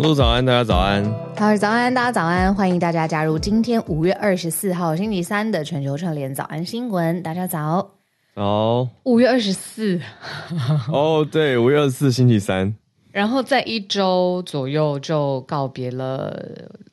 小鹿早安，大家早安。好，早安，大家早安，欢迎大家加入今天五月二十四号星期三的全球串联早安新闻。大家早，早。五月二十四。哦，对，五月二十四星期三。然后在一周左右就告别了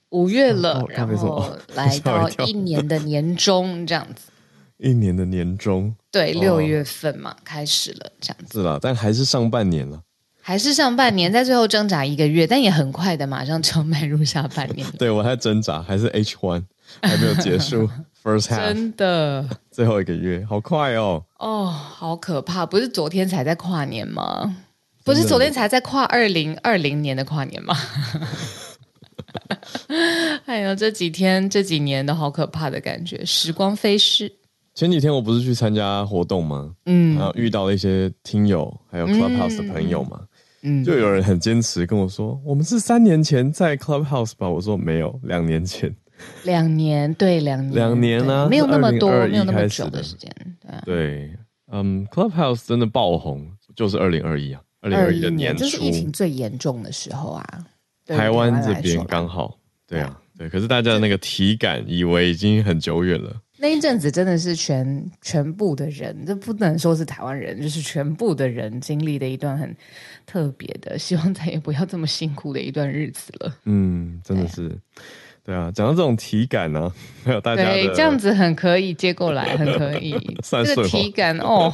五月了，哦、然后来 到一年的年终这样子。一年的年终，对，六月份嘛，哦、开始了这样子。是啦，但还是上半年了。还是上半年，在最后挣扎一个月，但也很快的，马上就迈入下半年。对，我还在挣扎，还是 H one 还没有结束，First half 真的 最后一个月，好快哦！哦，好可怕！不是昨天才在跨年吗？不是昨天才在跨二零二零年的跨年吗？哎呦，这几天这几年都好可怕的感觉，时光飞逝。前几天我不是去参加活动吗？嗯，然后遇到了一些听友，还有 Clubhouse 的朋友嘛。嗯嗯，就有人很坚持跟我说，我们是三年前在 Clubhouse 吧？我说没有，两年前。两年，对，两年，两年啊，没有那么多，没有那么久的时间。对啊，对，嗯，Clubhouse 真的爆红，就是二零二一啊，二零二一的年初，就是疫情最严重的时候啊。台湾这边刚好，对啊，对，可是大家的那个体感以为已经很久远了。那一阵子真的是全全部的人，这不能说是台湾人，就是全部的人经历的一段很特别的，希望再也不要这么辛苦的一段日子了。嗯，真的是，对，啊，讲到这种体感呢、啊，还有大家对这样子很可以接过来，很可以。算这个体感哦，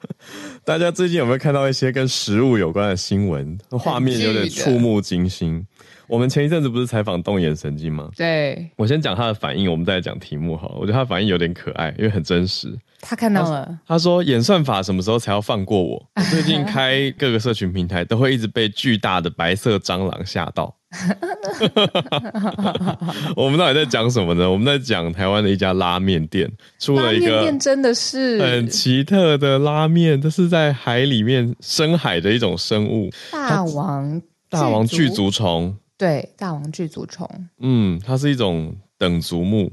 大家最近有没有看到一些跟食物有关的新闻？画面有点触目惊心。我们前一阵子不是采访动眼神经吗？对，我先讲他的反应，我们再来讲题目好了。我觉得他的反应有点可爱，因为很真实。他看到了，他，他说演算法什么时候才要放过我？我最近开各个社群平台，都会一直被巨大的白色蟑螂吓到。我们到底在讲什么呢？我们在讲台湾的一家拉面店出了一个面真的是很奇特的拉面，这是在海里面深海的一种生物——大王大王巨足虫。对，大王巨足虫，嗯，它是一种等足目，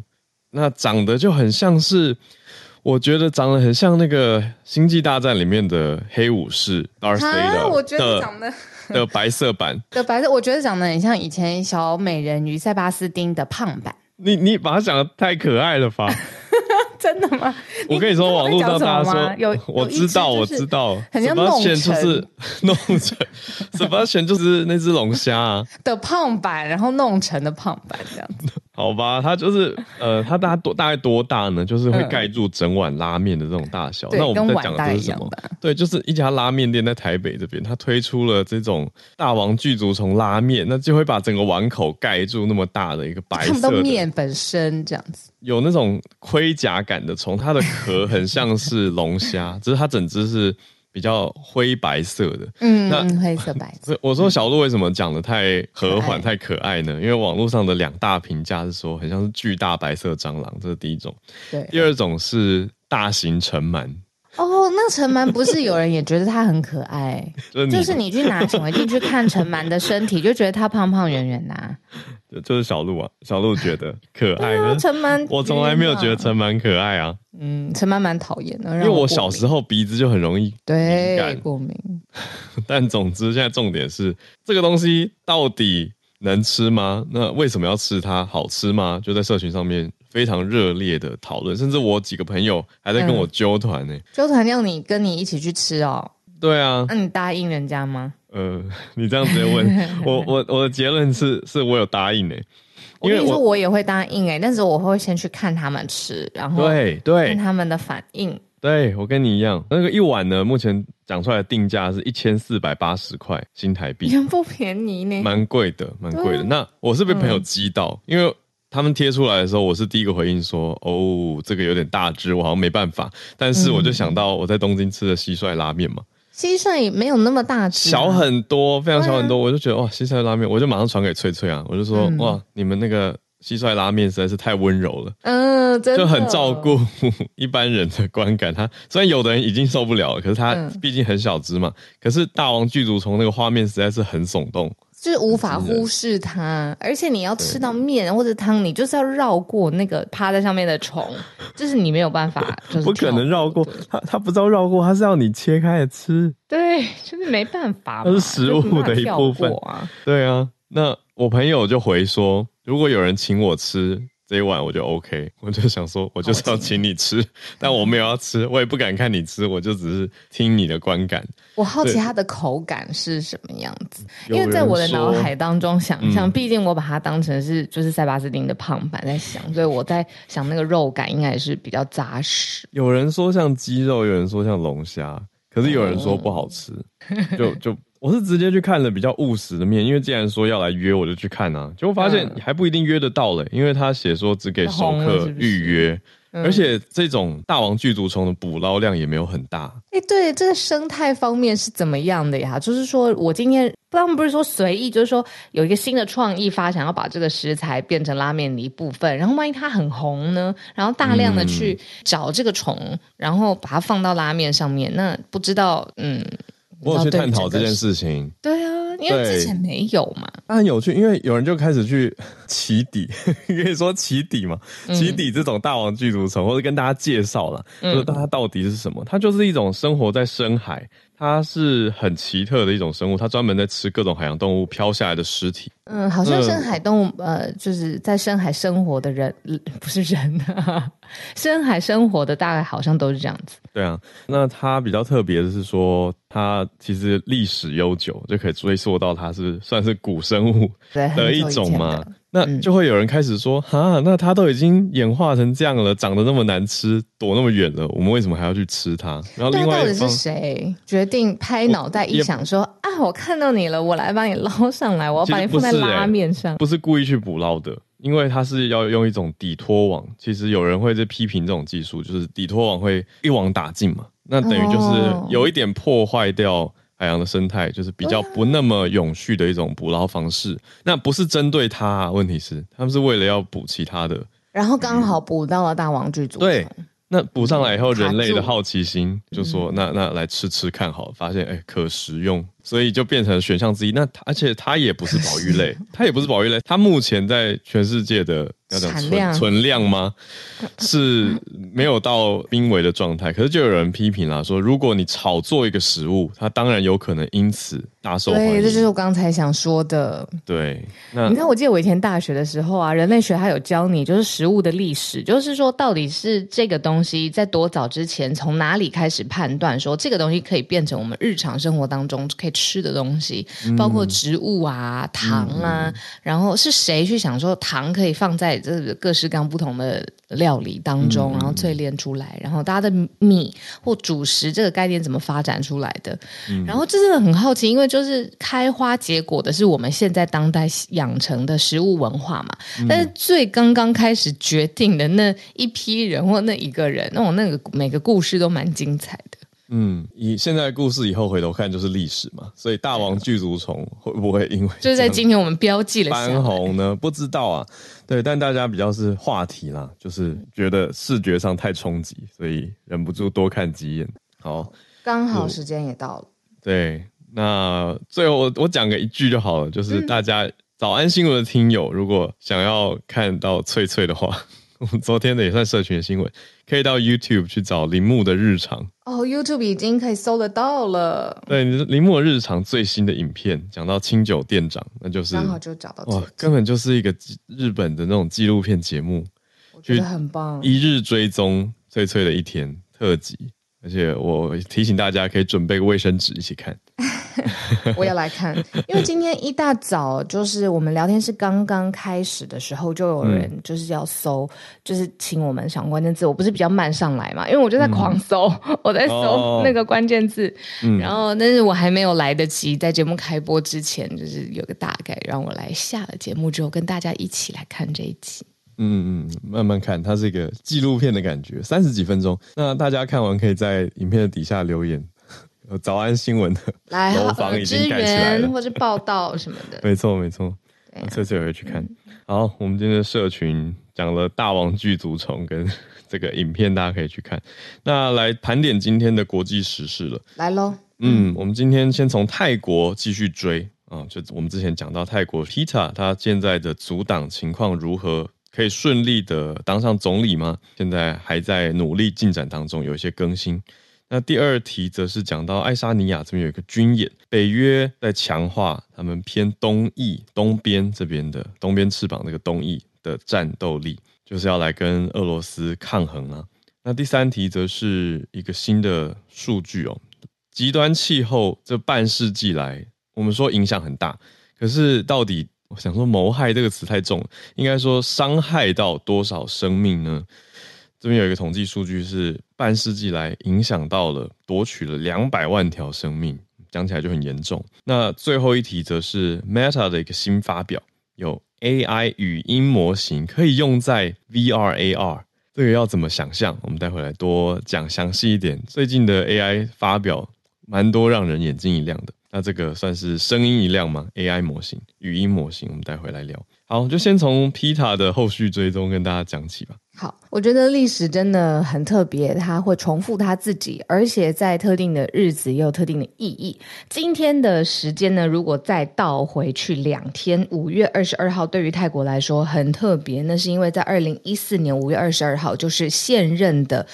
那长得就很像是，我觉得长得很像那个《星际大战》里面的黑武士 Darth Vader 我觉得长得 的，白色版 的白色，我觉得长得很像以前小美人鱼塞巴斯汀的胖版。你你把它讲的太可爱了吧？真的吗？我跟你说，网络上大家说，有我知道，我知道，很像弄成，就是弄成，什么选就是那只龙虾啊的胖版，然后弄成的胖版这样子。好吧，它就是呃，它大概多大概多大呢？就是会盖住整碗拉面的这种大小。那我们在讲的是什么？对，就是一家拉面店在台北这边，它推出了这种大王巨足虫拉面，那就会把整个碗口盖住那么大的一个白色的面本身这样子，有那种盔甲感的虫，它的壳很像是龙虾，只是它整只是。比较灰白色的，嗯，那灰色白色。我说小鹿为什么讲的太和缓、太可爱呢？因为网络上的两大评价是说，很像是巨大白色蟑螂，这是第一种。对，第二种是大型尘螨。哦，那尘螨不是有人也觉得他很可爱？就是你去拿显微镜去看尘螨的身体，就觉得他胖胖圆圆的。就是小鹿啊，小鹿觉得可爱。尘螨，我从来没有觉得尘螨可爱啊。嗯，尘螨蛮讨厌的，因为我小时候鼻子就很容易对过敏。但总之，现在重点是这个东西到底能吃吗？那为什么要吃它？好吃吗？就在社群上面非常热烈的讨论，甚至我几个朋友还在跟我揪团呢。揪团要你跟你一起去吃哦。对啊，那你答应人家吗？呃，你这样直接问我，我我的结论是，是我有答应诶、欸。因为我，我跟你说，我也会答应诶、欸，但是我会先去看他们吃，然后对对看他们的反应。对，我跟你一样，那个一碗呢，目前讲出来的定价是一千四百八十块新台币，也不便宜呢，蛮贵的，蛮贵的。那我是被朋友激到，嗯、因为他们贴出来的时候，我是第一个回应说，哦，这个有点大只，我好像没办法。但是我就想到我在东京吃的蟋蟀拉面嘛。蟋蟀没有那么大只，小很多，非常小很多。啊、我就觉得哇，蟋蟀拉面，我就马上传给翠翠啊，我就说、嗯、哇，你们那个蟋蟀拉面实在是太温柔了，嗯，真的，就很照顾 一般人的观感。他虽然有的人已经受不了了，可是他毕竟很小只嘛。嗯、可是大王巨足虫那个画面实在是很耸动。就是无法忽视它，而且你要吃到面或者汤，你就是要绕过那个趴在上面的虫，就是你没有办法，就是不可能绕过它。它不知道绕过，它是要你切开来吃。对，就是没办法，它是食物的一部分啊。对啊，那我朋友就回说，如果有人请我吃。这一碗我就 OK，我就想说，我就是要请你吃，但我没有要吃，我也不敢看你吃，我就只是听你的观感。我好奇它的口感是什么样子，因为在我的脑海当中想象，毕竟我把它当成是就是塞巴斯汀的胖版在想，所以我在想那个肉感应该也是比较扎实。有人说像鸡肉，有人说像龙虾，可是有人说不好吃，就就。我是直接去看了比较务实的面，因为既然说要来约，我就去看啊。结果发现还不一定约得到嘞，因为他写说只给熟客预约，而且这种大王巨足虫的捕捞量也没有很大。哎、欸，对，这个生态方面是怎么样的呀？就是说我今天他们不是说随意，就是说有一个新的创意发想，要把这个食材变成拉面的一部分，然后万一它很红呢？然后大量的去找这个虫，然后把它放到拉面上面，那不知道嗯。我有去探讨这件事情，对啊，因为之前没有嘛。那很有趣，因为有人就开始去起底，可以说起底嘛，起底这种大王巨足虫，或者跟大家介绍了，就是它到底是什么？它就是一种生活在深海。它是很奇特的一种生物，它专门在吃各种海洋动物飘下来的尸体。嗯，好像深海动物，嗯、呃，就是在深海生活的人，不是人啊，深海生活的大概好像都是这样子。对啊，那它比较特别的是说，它其实历史悠久，就可以追溯到它是算是古生物的一种嘛。那就会有人开始说，哈、那它都已经演化成这样了，长得那么难吃，躲那么远了，我们为什么还要去吃它？然后另外一方，到底是谁决定拍脑袋一想说啊，我看到你了，我来帮你捞上来，我要把你放在拉面上不、欸，不是故意去捕捞的，因为它是要用一种底拖网。其实有人会在批评这种技术，就是底拖网会一网打尽嘛，那等于就是有一点破坏掉。海洋的生态就是比较不那么永续的一种捕捞方式，那不是针对它啊，问题是他们是为了要捕其他的，然后刚好捕到了大王具足虫。对，那捕上来以后，人类的好奇心就说：“那那来吃吃看好了。”发现哎，可食用。所以就变成选项之一。那而且它也不是保育类，它也不是保育类。它目前在全世界的要讲存量存量吗？是没有到濒危的状态。可是就有人批评啦，说如果你炒作一个食物，它当然有可能因此大受欢迎。对，这就是我刚才想说的。对，那你看，我记得我以前大学的时候啊，人类学还有教你，就是食物的历史，就是说到底是这个东西在多早之前，从哪里开始判断说这个东西可以变成我们日常生活当中可以。吃的东西，包括植物啊、糖啊，嗯、然后是谁去想说糖可以放在这个各式各样不同的料理当中，然后淬炼出来，然后大家的米或主食这个概念怎么发展出来的？然后这真的很好奇，因为就是开花结果的是我们现在当代养成的食物文化嘛。但是最刚刚开始决定的那一批人或那一个人，那我那个每个故事都蛮精彩的。嗯，以现在的故事以后回头看就是历史嘛，所以大王巨足虫会不会因为就是在今天我们标记了翻红呢？不知道啊，对，但大家比较是话题啦，就是觉得视觉上太冲击，所以忍不住多看几眼。好，刚好时间也到了。对，那最后我我讲个一句就好了，就是大家早安新闻的听友，如果想要看到翠翠的话。我们昨天的也算社群的新闻，可以到 YouTube 去找铃木的日常。哦，YouTube 已经可以搜得到了。对，铃木的日常最新的影片讲到清酒店长，那就是刚好就找到。哇，根本就是一个日本的那种纪录片节目，我觉得很棒。一日追踪脆脆的一天特辑，而且我提醒大家可以准备个卫生纸一起看。我也来看，因为今天一大早就是我们聊天室刚刚开始的时候，就有人就是要搜，嗯、就是请我们想关键字。我不是比较慢上来嘛，因为我就在狂搜，嗯、我在搜那个关键字，哦、然后但是我还没有来得及在节目开播之前，就是有个大概，让我来下了节目之后跟大家一起来看这一集。嗯嗯，慢慢看，它是一个纪录片的感觉，三十几分钟。那大家看完可以在影片的底下留言。早安新闻的楼房已经盖起来了，或者报道什么的。没错，没错。这次也会去看。嗯、好，我们今天的社群讲了大王具足虫跟 这个影片，大家可以去看。那来盘点今天的国际时事了。来喽。嗯，我们今天先从泰国继续追啊，就我们之前讲到泰国 Pita 他现在的组党情况如何？可以顺利的当上总理吗？现在还在努力进展当中，有一些更新。那第二题则是讲到爱沙尼亚这边有一个军演，北约在强化他们偏东翼东边这边的东边翅膀那个东翼的战斗力，就是要来跟俄罗斯抗衡啊。那第三题则是一个新的数据哦，极端气候这半世纪来，我们说影响很大，可是到底我想说谋害这个词太重，应该说伤害到多少生命呢？这边有一个统计数据是半世纪来影响到了夺取了两百万条生命，讲起来就很严重。那最后一题则是 Meta 的一个新发表，有 AI 语音模型可以用在 VR AR。这个要怎么想象？我们待会来多讲详细一点。最近的 AI 发表蛮多让人眼睛一亮的。那这个算是声音一亮吗？AI 模型、语音模型，我们待会来聊。好，就先从 Peta 的后续追踪跟大家讲起吧。好，我觉得历史真的很特别，它会重复它自己，而且在特定的日子也有特定的意义。今天的时间呢，如果再倒回去两天，五月二十二号对于泰国来说很特别，那是因为在二零一四年五月二十二号，就是现任的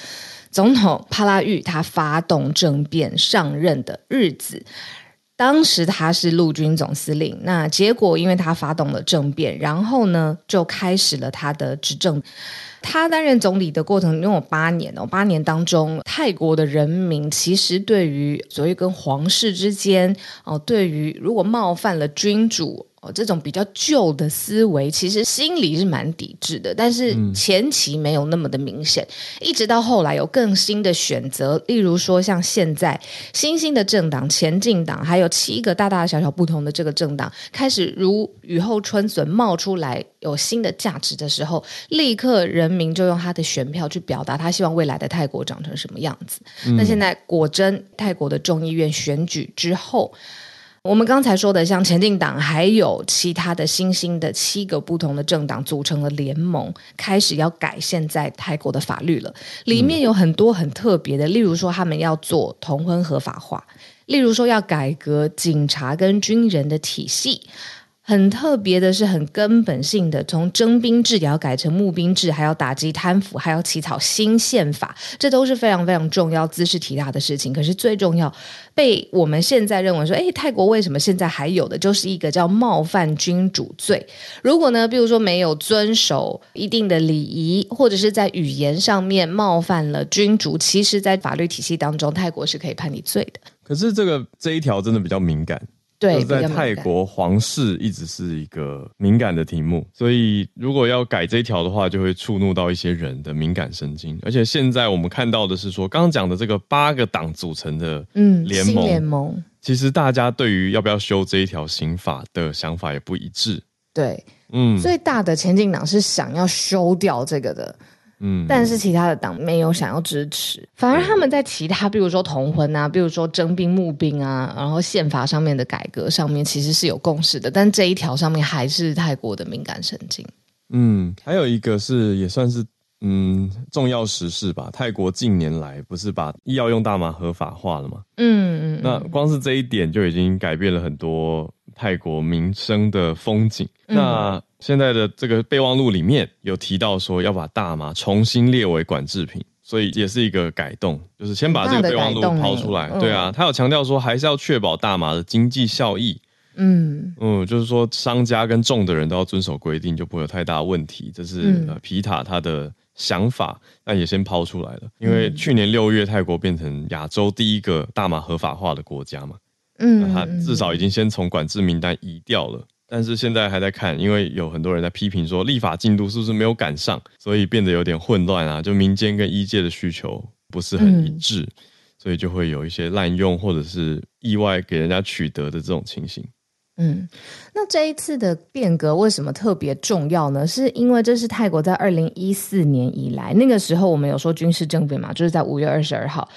总统帕拉玉他发动政变上任的日子。当时他是陆军总司令，那结果因为他发动了政变，然后呢就开始了他的执政。他担任总理的过程拥有八年哦，八年当中，泰国的人民其实对于所谓跟皇室之间哦，对于如果冒犯了君主。这种比较旧的思维，其实心里是蛮抵制的，但是前期没有那么的明显，嗯、一直到后来有更新的选择，例如说像现在新兴的政党前进党，还有七个大大小小不同的这个政党开始如雨后春笋冒出来，有新的价值的时候，立刻人民就用他的选票去表达他希望未来的泰国长成什么样子。嗯、那现在果真泰国的众议院选举之后。我们刚才说的，像前进党，还有其他的新兴的七个不同的政党组成了联盟，开始要改现在泰国的法律了。里面有很多很特别的，例如说他们要做同婚合法化，例如说要改革警察跟军人的体系。很特别的是，很根本性的，从征兵制也要改成募兵制，还要打击贪腐，还要起草新宪法，这都是非常非常重要、兹事体大的事情。可是最重要，被我们现在认为说，诶，泰国为什么现在还有的，就是一个叫冒犯君主罪。如果呢，比如说没有遵守一定的礼仪，或者是在语言上面冒犯了君主，其实，在法律体系当中，泰国是可以判你罪的。可是这个这一条真的比较敏感。对，在泰国皇室一直是一个敏感的题目，所以如果要改这一条的话，就会触怒到一些人的敏感神经。而且现在我们看到的是说，刚刚讲的这个八个党组成的嗯联盟，联盟其实大家对于要不要修这一条刑法的想法也不一致。对，嗯，最大的前进党是想要修掉这个的。嗯，但是其他的党没有想要支持，反而他们在其他，比如说同婚啊，比如说征兵募兵啊，然后宪法上面的改革上面，其实是有共识的，但这一条上面还是泰国的敏感神经。嗯，还有一个是也算是嗯重要时事吧，泰国近年来不是把医药用大麻合法化了吗？嗯嗯，那光是这一点就已经改变了很多泰国民生的风景。嗯、那现在的这个备忘录里面有提到说要把大麻重新列为管制品，所以也是一个改动，就是先把这个备忘录抛出来。对啊，他有强调说还是要确保大麻的经济效益。嗯嗯，就是说商家跟种的人都要遵守规定，就不会有太大问题。这是皮塔他的想法，那也先抛出来了。因为去年六月泰国变成亚洲第一个大麻合法化的国家嘛，嗯，他至少已经先从管制名单移掉了。但是现在还在看，因为有很多人在批评说立法进度是不是没有赶上，所以变得有点混乱啊。就民间跟医界的需求不是很一致，嗯、所以就会有一些滥用或者是意外给人家取得的这种情形。嗯，那这一次的变革为什么特别重要呢？是因为这是泰国在二零一四年以来，那个时候我们有说军事政变嘛，就是在五月二十二号。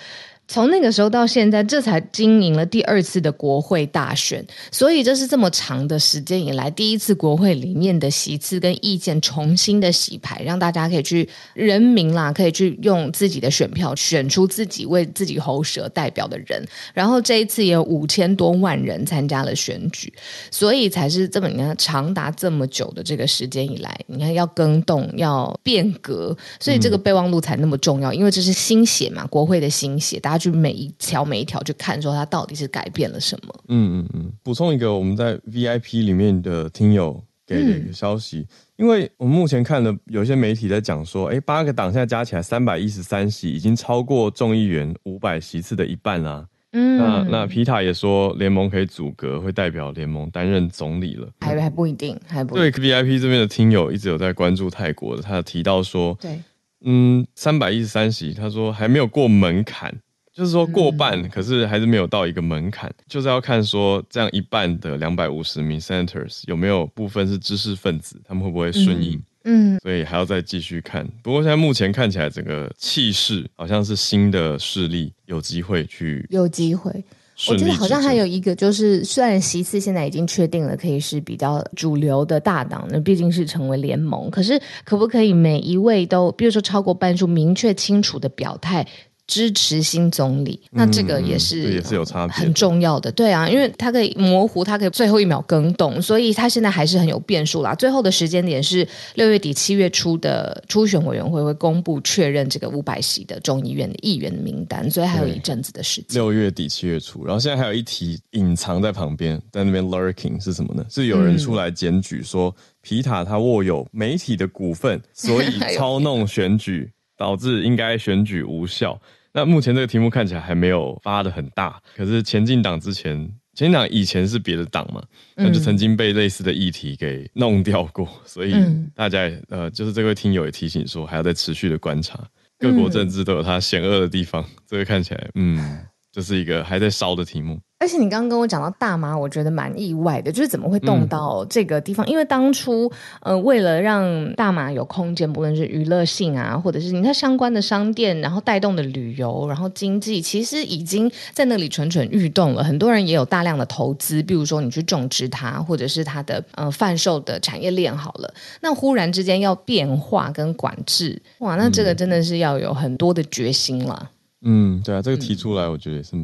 从那个时候到现在，这才经营了第二次的国会大选，所以这是这么长的时间以来第一次国会里面的席次跟意见重新的洗牌，让大家可以去人民啦，可以去用自己的选票选出自己为自己喉舌代表的人。然后这一次也有五千多万人参加了选举，所以才是这么你看长达这么久的这个时间以来，你看要更动要变革，所以这个备忘录才那么重要，因为这是新血嘛，国会的新血，大家。他去每一条每一条去看，说他到底是改变了什么。嗯嗯嗯。补充一个，我们在 VIP 里面的听友给的一个消息，嗯、因为我们目前看的有些媒体在讲说，哎，八个党现在加起来三百一十三席，已经超过众议员五百席次的一半啦、啊。嗯，那那皮塔也说联盟可以阻隔，会代表联盟担任总理了，还还不一定，还不对。VIP 这边的听友一直有在关注泰国的，他有提到说，对，嗯，三百一十三席，他说还没有过门槛，就是说过半，嗯、可是还是没有到一个门槛，就是要看说这样一半的两百五十名 senators 有没有部分是知识分子，他们会不会顺应。嗯嗯，所以还要再继续看。不过现在目前看起来，整个气势好像是新的势力有机会去，有机会。我觉得好像还有一个，就是虽然席次现在已经确定了，可以是比较主流的大党，那毕竟是成为联盟。可是可不可以每一位都，比如说超过半数，明确清楚的表态？支持新总理，那这个也是、嗯、也是有差别，很重要的。对啊，因为他可以模糊，他可以最后一秒更动，所以他现在还是很有变数啦。最后的时间点是六月底七月初的初选委员会会公布确认这个五百席的众议院的议员的名单，所以还有一阵子的时间。六月底七月初，然后现在还有一题隐藏在旁边，在那边 lurking 是什么呢？是有人出来检举说、嗯、皮塔他握有媒体的股份，所以 操弄选举，导致应该选举无效。那目前这个题目看起来还没有发的很大，可是前进党之前，前进党以前是别的党嘛，那就曾经被类似的议题给弄掉过，所以大家也呃，就是这位听友也提醒说，还要再持续的观察，各国政治都有它险恶的地方，这个看起来，嗯，就是一个还在烧的题目。而且你刚刚跟我讲到大麻，我觉得蛮意外的，就是怎么会动到这个地方？嗯、因为当初，呃，为了让大麻有空间，不论是娱乐性啊，或者是你看相关的商店，然后带动的旅游，然后经济，其实已经在那里蠢蠢欲动了。很多人也有大量的投资，比如说你去种植它，或者是它的呃贩售的产业链好了。那忽然之间要变化跟管制，哇，那这个真的是要有很多的决心了。嗯，对啊，这个提出来，我觉得也是。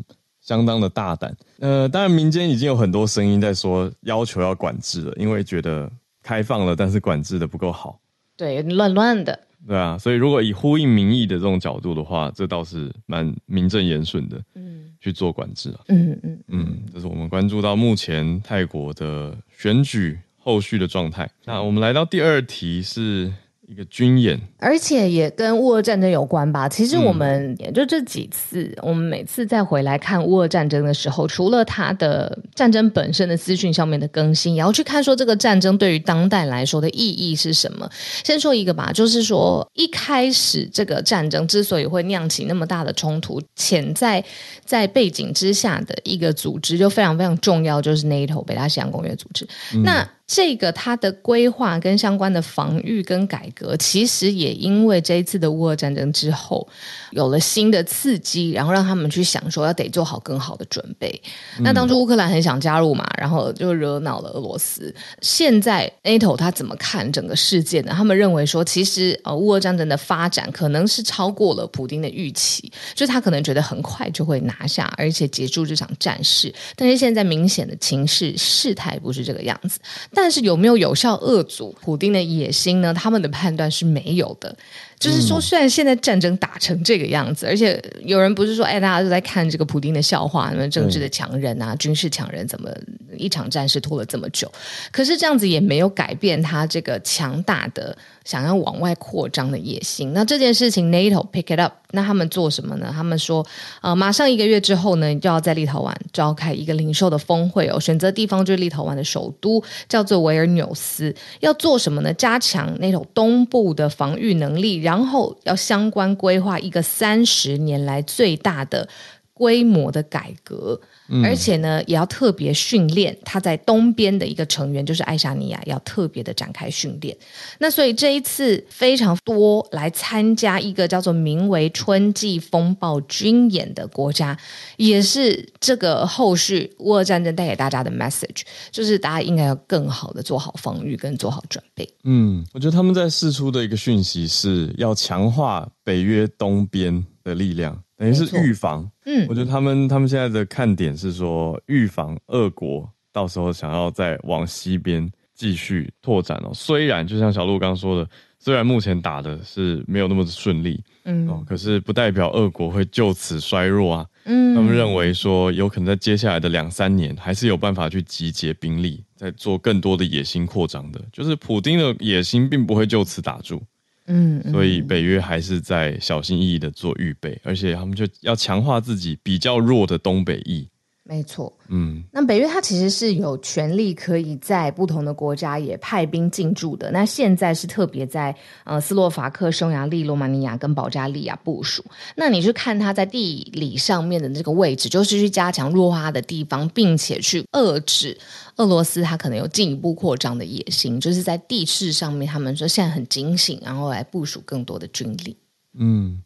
相当的大胆，呃，当然民间已经有很多声音在说要求要管制了，因为觉得开放了，但是管制的不够好，对，乱乱的，对啊，所以如果以呼应民意的这种角度的话，这倒是蛮名正言顺的，嗯，去做管制啊，嗯嗯嗯，嗯，这是我们关注到目前泰国的选举后续的状态。那我们来到第二题是。一个军演，而且也跟乌俄战争有关吧。其实我们也就这几次，嗯、我们每次再回来看乌俄战争的时候，除了它的战争本身的资讯上面的更新，也要去看说这个战争对于当代来说的意义是什么。先说一个吧，就是说一开始这个战争之所以会酿起那么大的冲突，潜在在背景之下的一个组织就非常非常重要，就是 NATO 北大西洋公约组织。嗯、那这个它的规划跟相关的防御跟改革，其实也因为这一次的乌俄战争之后，有了新的刺激，然后让他们去想说要得做好更好的准备。嗯、那当初乌克兰很想加入嘛，然后就惹恼了俄罗斯。现在 NATO 他怎么看整个事件呢？他们认为说，其实呃乌俄战争的发展可能是超过了普丁的预期，就他可能觉得很快就会拿下，而且结束这场战事。但是现在明显的情势事态不是这个样子。但但是有没有有效遏阻普丁的野心呢？他们的判断是没有的。就是说，虽然现在战争打成这个样子，而且有人不是说，哎，大家都在看这个普丁的笑话，什么政治的强人啊，军事强人，怎么一场战事拖了这么久？可是这样子也没有改变他这个强大的想要往外扩张的野心。那这件事情，NATO pick it up，那他们做什么呢？他们说，呃，马上一个月之后呢，就要在立陶宛召开一个零售的峰会哦，选择地方就是立陶宛的首都，叫做维尔纽斯。要做什么呢？加强 NATO 东部的防御能力，然后要相关规划一个三十年来最大的规模的改革。而且呢，也要特别训练他在东边的一个成员，就是爱沙尼亚，要特别的展开训练。那所以这一次非常多来参加一个叫做名为“春季风暴”军演的国家，也是这个后续乌俄战争带给大家的 message，就是大家应该要更好的做好防御跟做好准备。嗯，我觉得他们在释出的一个讯息是要强化北约东边的力量。等于是预防，嗯，我觉得他们他们现在的看点是说预防俄国到时候想要再往西边继续拓展哦。虽然就像小鹿刚说的，虽然目前打的是没有那么顺利，嗯，哦，可是不代表俄国会就此衰弱啊。嗯，他们认为说有可能在接下来的两三年还是有办法去集结兵力，在做更多的野心扩张的，就是普丁的野心并不会就此打住。嗯，嗯，所以北约还是在小心翼翼的做预备，而且他们就要强化自己比较弱的东北翼。没错，嗯，那北约它其实是有权利可以在不同的国家也派兵进驻的。那现在是特别在呃斯洛伐克、匈牙利、罗马尼亚跟保加利亚部署。那你去看它在地理上面的这个位置，就是去加强弱化的地方，并且去遏制俄罗斯它可能有进一步扩张的野心。就是在地势上面，他们说现在很警醒，然后来部署更多的军力。嗯。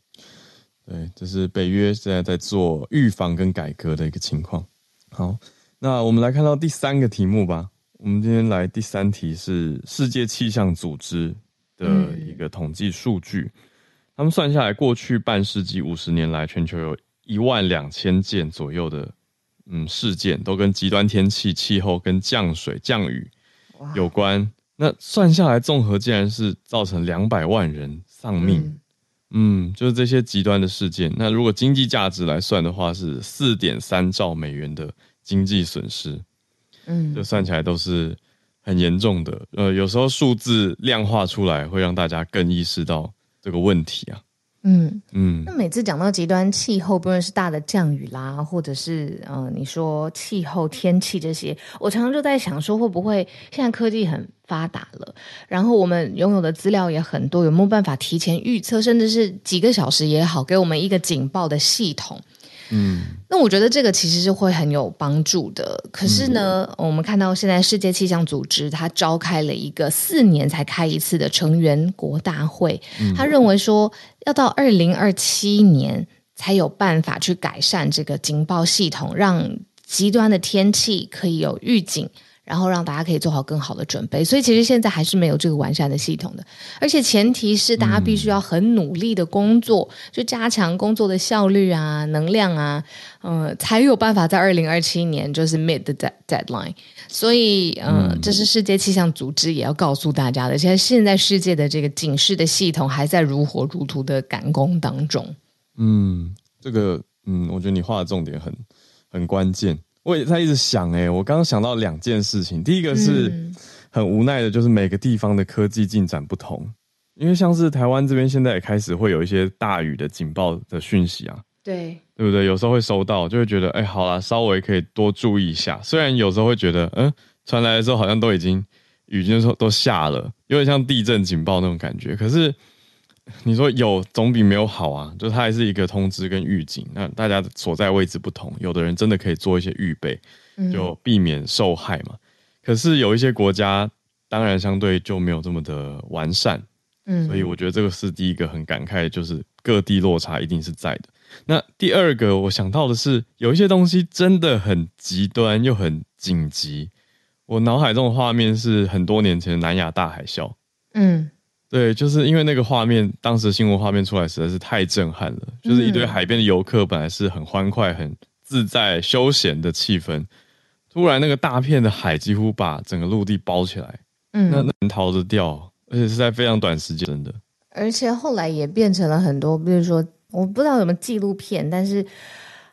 对，这是北约现在在做预防跟改革的一个情况。好，那我们来看到第三个题目吧。我们今天来第三题是世界气象组织的一个统计数据，嗯、他们算下来，过去半世纪五十年来，全球有一万两千件左右的嗯事件，都跟极端天气、气候跟降水、降雨有关。那算下来，综合竟然是造成两百万人丧命。嗯嗯，就是这些极端的事件。那如果经济价值来算的话，是四点三兆美元的经济损失。嗯，就算起来都是很严重的。呃，有时候数字量化出来，会让大家更意识到这个问题啊。嗯嗯，那每次讲到极端气候，不论是大的降雨啦，或者是呃，你说气候天气这些，我常常就在想说，会不会现在科技很发达了，然后我们拥有的资料也很多，有没有办法提前预测，甚至是几个小时也好，给我们一个警报的系统？嗯，那我觉得这个其实是会很有帮助的。可是呢，嗯、我们看到现在世界气象组织它召开了一个四年才开一次的成员国大会，嗯、他认为说要到二零二七年才有办法去改善这个警报系统，让极端的天气可以有预警。然后让大家可以做好更好的准备，所以其实现在还是没有这个完善的系统的，而且前提是大家必须要很努力的工作，嗯、就加强工作的效率啊、能量啊，嗯、呃，才有办法在二零二七年就是 meet the deadline。所以，呃、嗯，这是世界气象组织也要告诉大家的。现在现在世界的这个警示的系统还在如火如荼的赶工当中。嗯，这个，嗯，我觉得你画的重点很很关键。我也在一直想、欸，哎，我刚刚想到两件事情。第一个是很无奈的，就是每个地方的科技进展不同。因为像是台湾这边现在也开始会有一些大雨的警报的讯息啊，对，对不对？有时候会收到，就会觉得，哎、欸，好啦，稍微可以多注意一下。虽然有时候会觉得，嗯，传来的时候好像都已经雨就说都下了，有点像地震警报那种感觉，可是。你说有总比没有好啊，就它还是一个通知跟预警。那大家所在位置不同，有的人真的可以做一些预备，就避免受害嘛。嗯、可是有一些国家，当然相对就没有这么的完善。嗯，所以我觉得这个是第一个很感慨，就是各地落差一定是在的。那第二个我想到的是，有一些东西真的很极端又很紧急。我脑海中的画面是很多年前的南亚大海啸。嗯。对，就是因为那个画面，当时新闻画面出来实在是太震撼了。就是一堆海边的游客，本来是很欢快、很自在、休闲的气氛，突然那个大片的海几乎把整个陆地包起来，嗯，那能逃得掉，而且是在非常短时间，真的。而且后来也变成了很多，比如说，我不知道有没有纪录片，但是。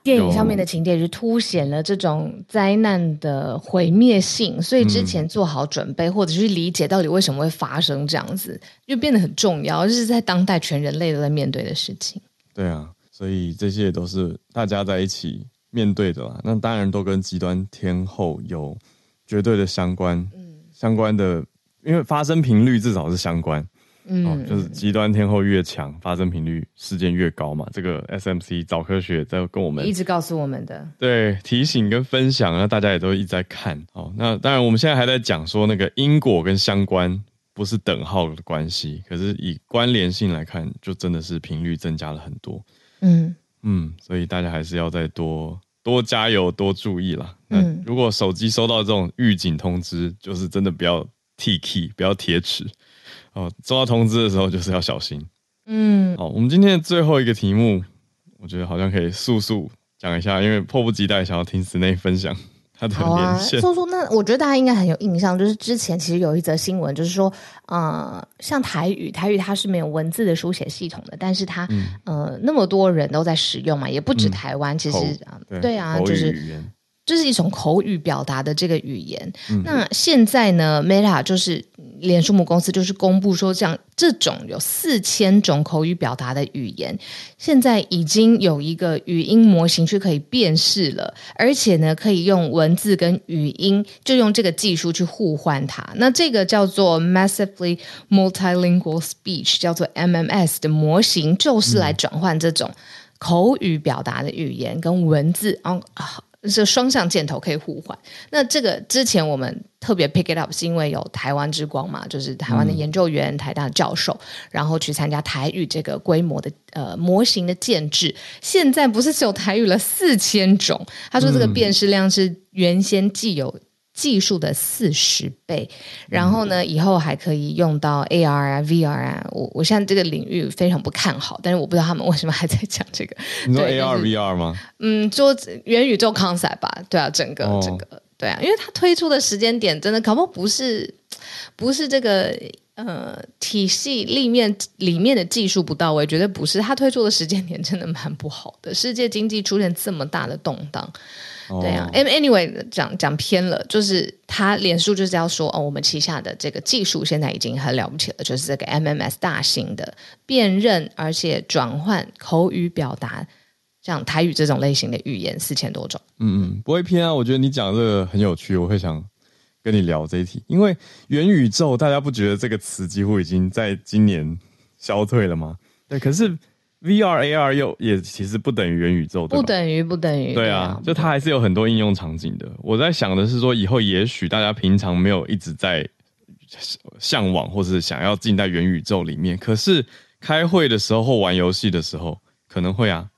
电影上面的情节就凸显了这种灾难的毁灭性，所以之前做好准备，或者是理解到底为什么会发生这样子，就变得很重要。就是在当代全人类都在面对的事情。对啊，所以这些都是大家在一起面对的啦。那当然都跟极端天候有绝对的相关，嗯，相关的，因为发生频率至少是相关。嗯、哦，就是极端天候越强，发生频率事件越高嘛。这个 SMC 早科学在跟我们一直告诉我们的，对，提醒跟分享，那大家也都一直在看。哦，那当然我们现在还在讲说那个因果跟相关不是等号的关系，可是以关联性来看，就真的是频率增加了很多。嗯嗯，所以大家还是要再多多加油，多注意啦。那如果手机收到这种预警通知，就是真的不要铁齿，不要铁齿。哦，收到通知的时候就是要小心。嗯，好，我们今天的最后一个题目，我觉得好像可以速速讲一下，因为迫不及待想要听室内分享。它的连线。好啊，说说那我觉得大家应该很有印象，就是之前其实有一则新闻，就是说，呃，像台语，台语它是没有文字的书写系统的，但是它，嗯、呃，那么多人都在使用嘛，也不止台湾，嗯、其实啊，对啊，就是。这是一种口语表达的这个语言。嗯、那现在呢，Meta 就是脸书母公司，就是公布说，这样这种有四千种口语表达的语言，现在已经有一个语音模型去可以辨识了，而且呢，可以用文字跟语音，就用这个技术去互换它。那这个叫做 Massively Multilingual Speech，叫做 MMS 的模型，就是来转换这种口语表达的语言跟文字。啊、嗯。是双向箭头可以互换。那这个之前我们特别 pick it up，是因为有台湾之光嘛，就是台湾的研究员、嗯、台大的教授，然后去参加台语这个规模的呃模型的建制。现在不是只有台语了四千种，他说这个辨识量是原先既有。技术的四十倍，然后呢，以后还可以用到 AR 啊、VR 啊。我我现在这个领域非常不看好，但是我不知道他们为什么还在讲这个。你说 AR、就是、VR 吗？嗯，做元宇宙 concept 吧。对啊，整个、哦、整个对啊，因为它推出的时间点真的搞不好不是不是这个呃体系里面里面的技术不到位，绝对不是。它推出的时间点真的蛮不好的，世界经济出现这么大的动荡。对啊，anyway 讲讲偏了，就是他脸书就是要说哦，我们旗下的这个技术现在已经很了不起了，就是这个 MMS 大型的辨认而且转换口语表达，像台语这种类型的语言四千多种。嗯嗯，不会偏啊，我觉得你讲这个很有趣，我会想跟你聊这一题，因为元宇宙大家不觉得这个词几乎已经在今年消退了吗？对，可是。V R A R 又也其实不等于元宇宙，的？不等于不等于。对啊，就它还是有很多应用场景的。我在想的是说，以后也许大家平常没有一直在向往或是想要进在元宇宙里面，可是开会的时候或玩游戏的时候可能会啊。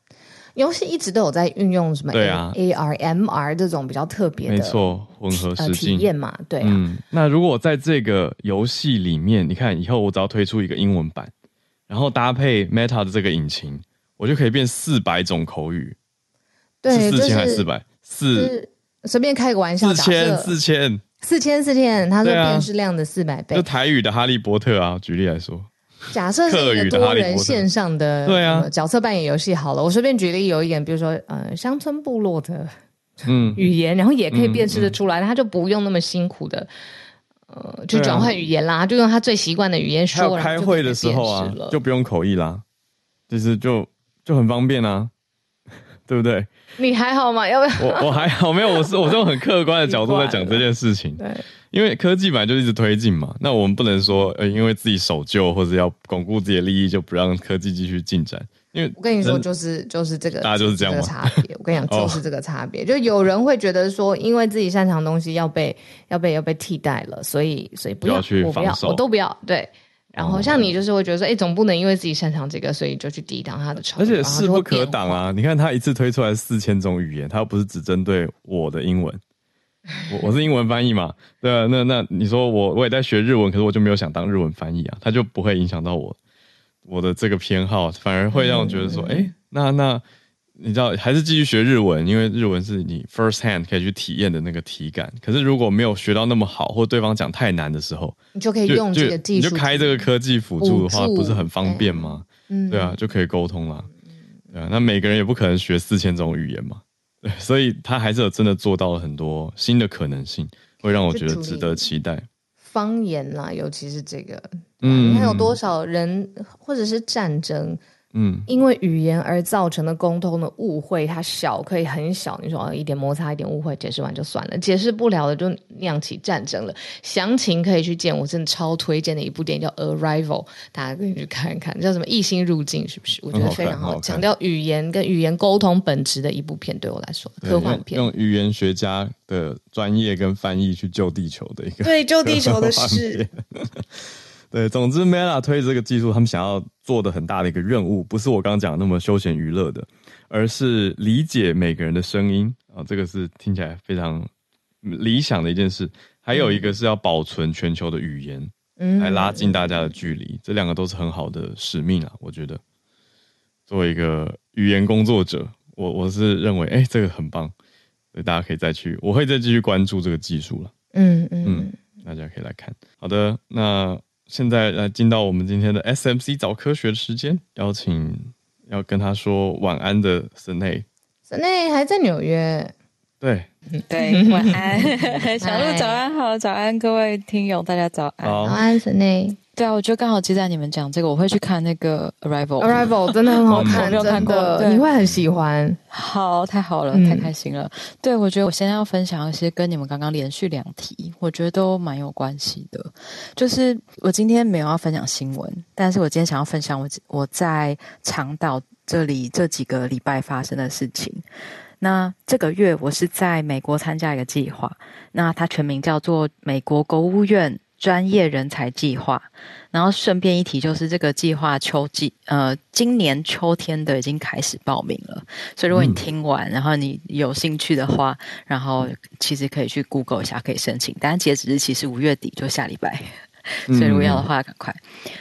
游戏一直都有在运用什么 A, 对啊 A R M R 这种比较特别的，没错，混合实境体验嘛，对啊。嗯，那如果在这个游戏里面，你看以后我只要推出一个英文版。然后搭配 Meta 的这个引擎，我就可以变四百种口语。对，是四千还是四百？四，随便开个玩笑。四千，四千，四千，四千。他说辨识量的四百倍。就台语的哈利波特啊，举例来说。假设是一个多人线上的对啊角色扮演游戏好了，我随便举例有一点，比如说呃乡村部落的嗯语言，然后也可以辨识的出来，他就不用那么辛苦的。呃，就转换语言啦，啊、就用他最习惯的语言说。还有开会的时候啊，就，就不用口译啦，就是就就很方便啊，对不对？你还好吗？要不要？我我还好，没有，我是我是用很客观的角度在讲 这件事情。对，因为科技本来就一直推进嘛，那我们不能说呃，因为自己守旧或者要巩固自己的利益，就不让科技继续进展。因为我跟你说，就是就是这个，大家就是这样吗？差别。我跟你讲，就是这个差别。就有人会觉得说，因为自己擅长的东西要被要被要被替代了，所以所以不要，要去我不要，我都不要。对。然后像你就是会觉得说，哎，总不能因为自己擅长这个，所以就去抵挡他的潮流。而且势不可挡啊！你看他一次推出来四千种语言，他又不是只针对我的英文，我我是英文翻译嘛？对啊，那那你说我我也在学日文，可是我就没有想当日文翻译啊，他就不会影响到我。我的这个偏好反而会让我觉得说，哎、嗯，那那你知道，还是继续学日文，因为日文是你 first hand 可以去体验的那个体感。可是如果没有学到那么好，或对方讲太难的时候，你就可以用这个技术，你就开这个科技辅助的话，不是很方便吗？嗯，对啊，就可以沟通了。对啊，那每个人也不可能学四千种语言嘛，对，所以他还是有真的做到了很多新的可能性，会让我觉得值得期待。方言啦，尤其是这个，嗯，你看有多少人，或者是战争。嗯，因为语言而造成的沟通的误会，它小可以很小。你说哦，一点摩擦，一点误会，解释完就算了。解释不了的，就酿起战争了。详情可以去见，我真的超推荐的一部电影叫《Arrival》，大家可以去看一看，叫什么“异星入境”，是不是？我觉得非常好，强调语言跟语言沟通本质的一部片，对我来说，科幻片用，用语言学家的专业跟翻译去救地球的一个，对，救地球的事。对，总之，Meta 推这个技术，他们想要做的很大的一个任务，不是我刚刚讲的那么休闲娱乐的，而是理解每个人的声音啊，这个是听起来非常理想的一件事。还有一个是要保存全球的语言，嗯，来拉近大家的距离，这两个都是很好的使命啊，我觉得。作为一个语言工作者，我我是认为，哎，这个很棒。所以大家可以再去，我会再继续关注这个技术了。嗯嗯嗯，大家可以来看。好的，那现在来进到我们今天的 SMC 早科学的时间，邀请要跟他说晚安的 Snay。Snay 还在纽约。对对，晚安，小鹿早安好，早安各位听友，大家早安，早安 Sene。对啊，我觉得刚好接在你们讲这个，我会去看那个 Arrival。Arrival 真的很好看，没有看过，你会很喜欢。好，太好了，太开心了。嗯、对，我觉得我现在要分享一些跟你们刚刚连续两题，我觉得都蛮有关系的。就是我今天没有要分享新闻，但是我今天想要分享我我在长岛这里这几个礼拜发生的事情。那这个月我是在美国参加一个计划，那它全名叫做美国国务院。专业人才计划，然后顺便一提，就是这个计划秋季，呃，今年秋天的已经开始报名了。所以如果你听完，然后你有兴趣的话，然后其实可以去 Google 一下，可以申请。但截止日期是五月底，就下礼拜。所以如果要的话，赶快。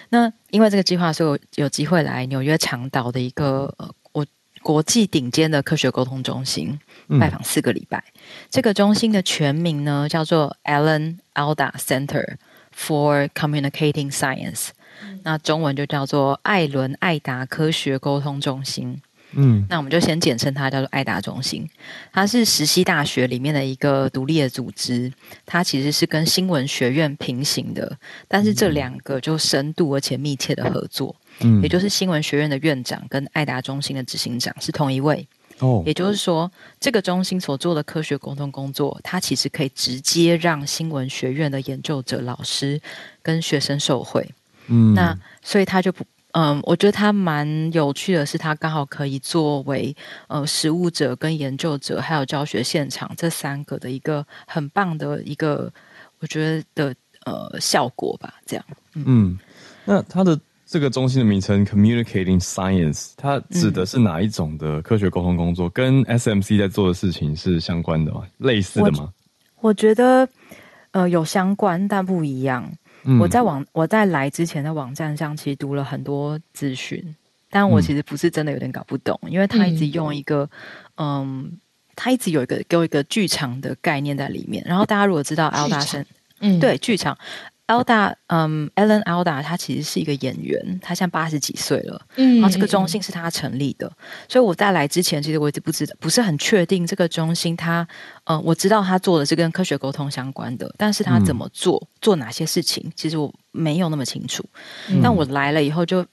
那因为这个计划，所以我有机会来纽约长岛的一个呃，我国际顶尖的科学沟通中心拜访四个礼拜。这个中心的全名呢，叫做 Alan Alda Center。For Communicating Science，嗯、那中文就叫做艾伦艾达科学沟通中心。嗯，那我们就先简称它叫做艾达中心。它是石溪大学里面的一个独立的组织，它其实是跟新闻学院平行的，但是这两个就深度而且密切的合作。嗯，也就是新闻学院的院长跟艾达中心的执行长是同一位。哦，也就是说，这个中心所做的科学沟通工作，它其实可以直接让新闻学院的研究者、老师跟学生受惠。嗯，那所以他就不，嗯，我觉得他蛮有趣的是，他刚好可以作为呃实务者、跟研究者，还有教学现场这三个的一个很棒的一个，我觉得的呃效果吧。这样，嗯，嗯，那他的。这个中心的名称 Communicating Science，它指的是哪一种的科学沟通工作？嗯、跟 SMC 在做的事情是相关的吗？类似的吗？我，我觉得呃有相关，但不一样。嗯、我在网我在来之前的网站上其实读了很多资讯，但我其实不是真的有点搞不懂，嗯、因为他一直用一个嗯，他一直有一个给我一个剧场的概念在里面。然后大家如果知道 Alda 生，嗯，对，剧场。Alda，嗯，Ellen Alda，他其实是一个演员，他现在八十几岁了。嗯，然后这个中心是他成立的，所以我在来之前，其实我一直不知道，不是很确定这个中心他，嗯、呃，我知道他做的是跟科学沟通相关的，但是他怎么做，嗯、做哪些事情，其实我没有那么清楚。嗯、但我来了以后就，就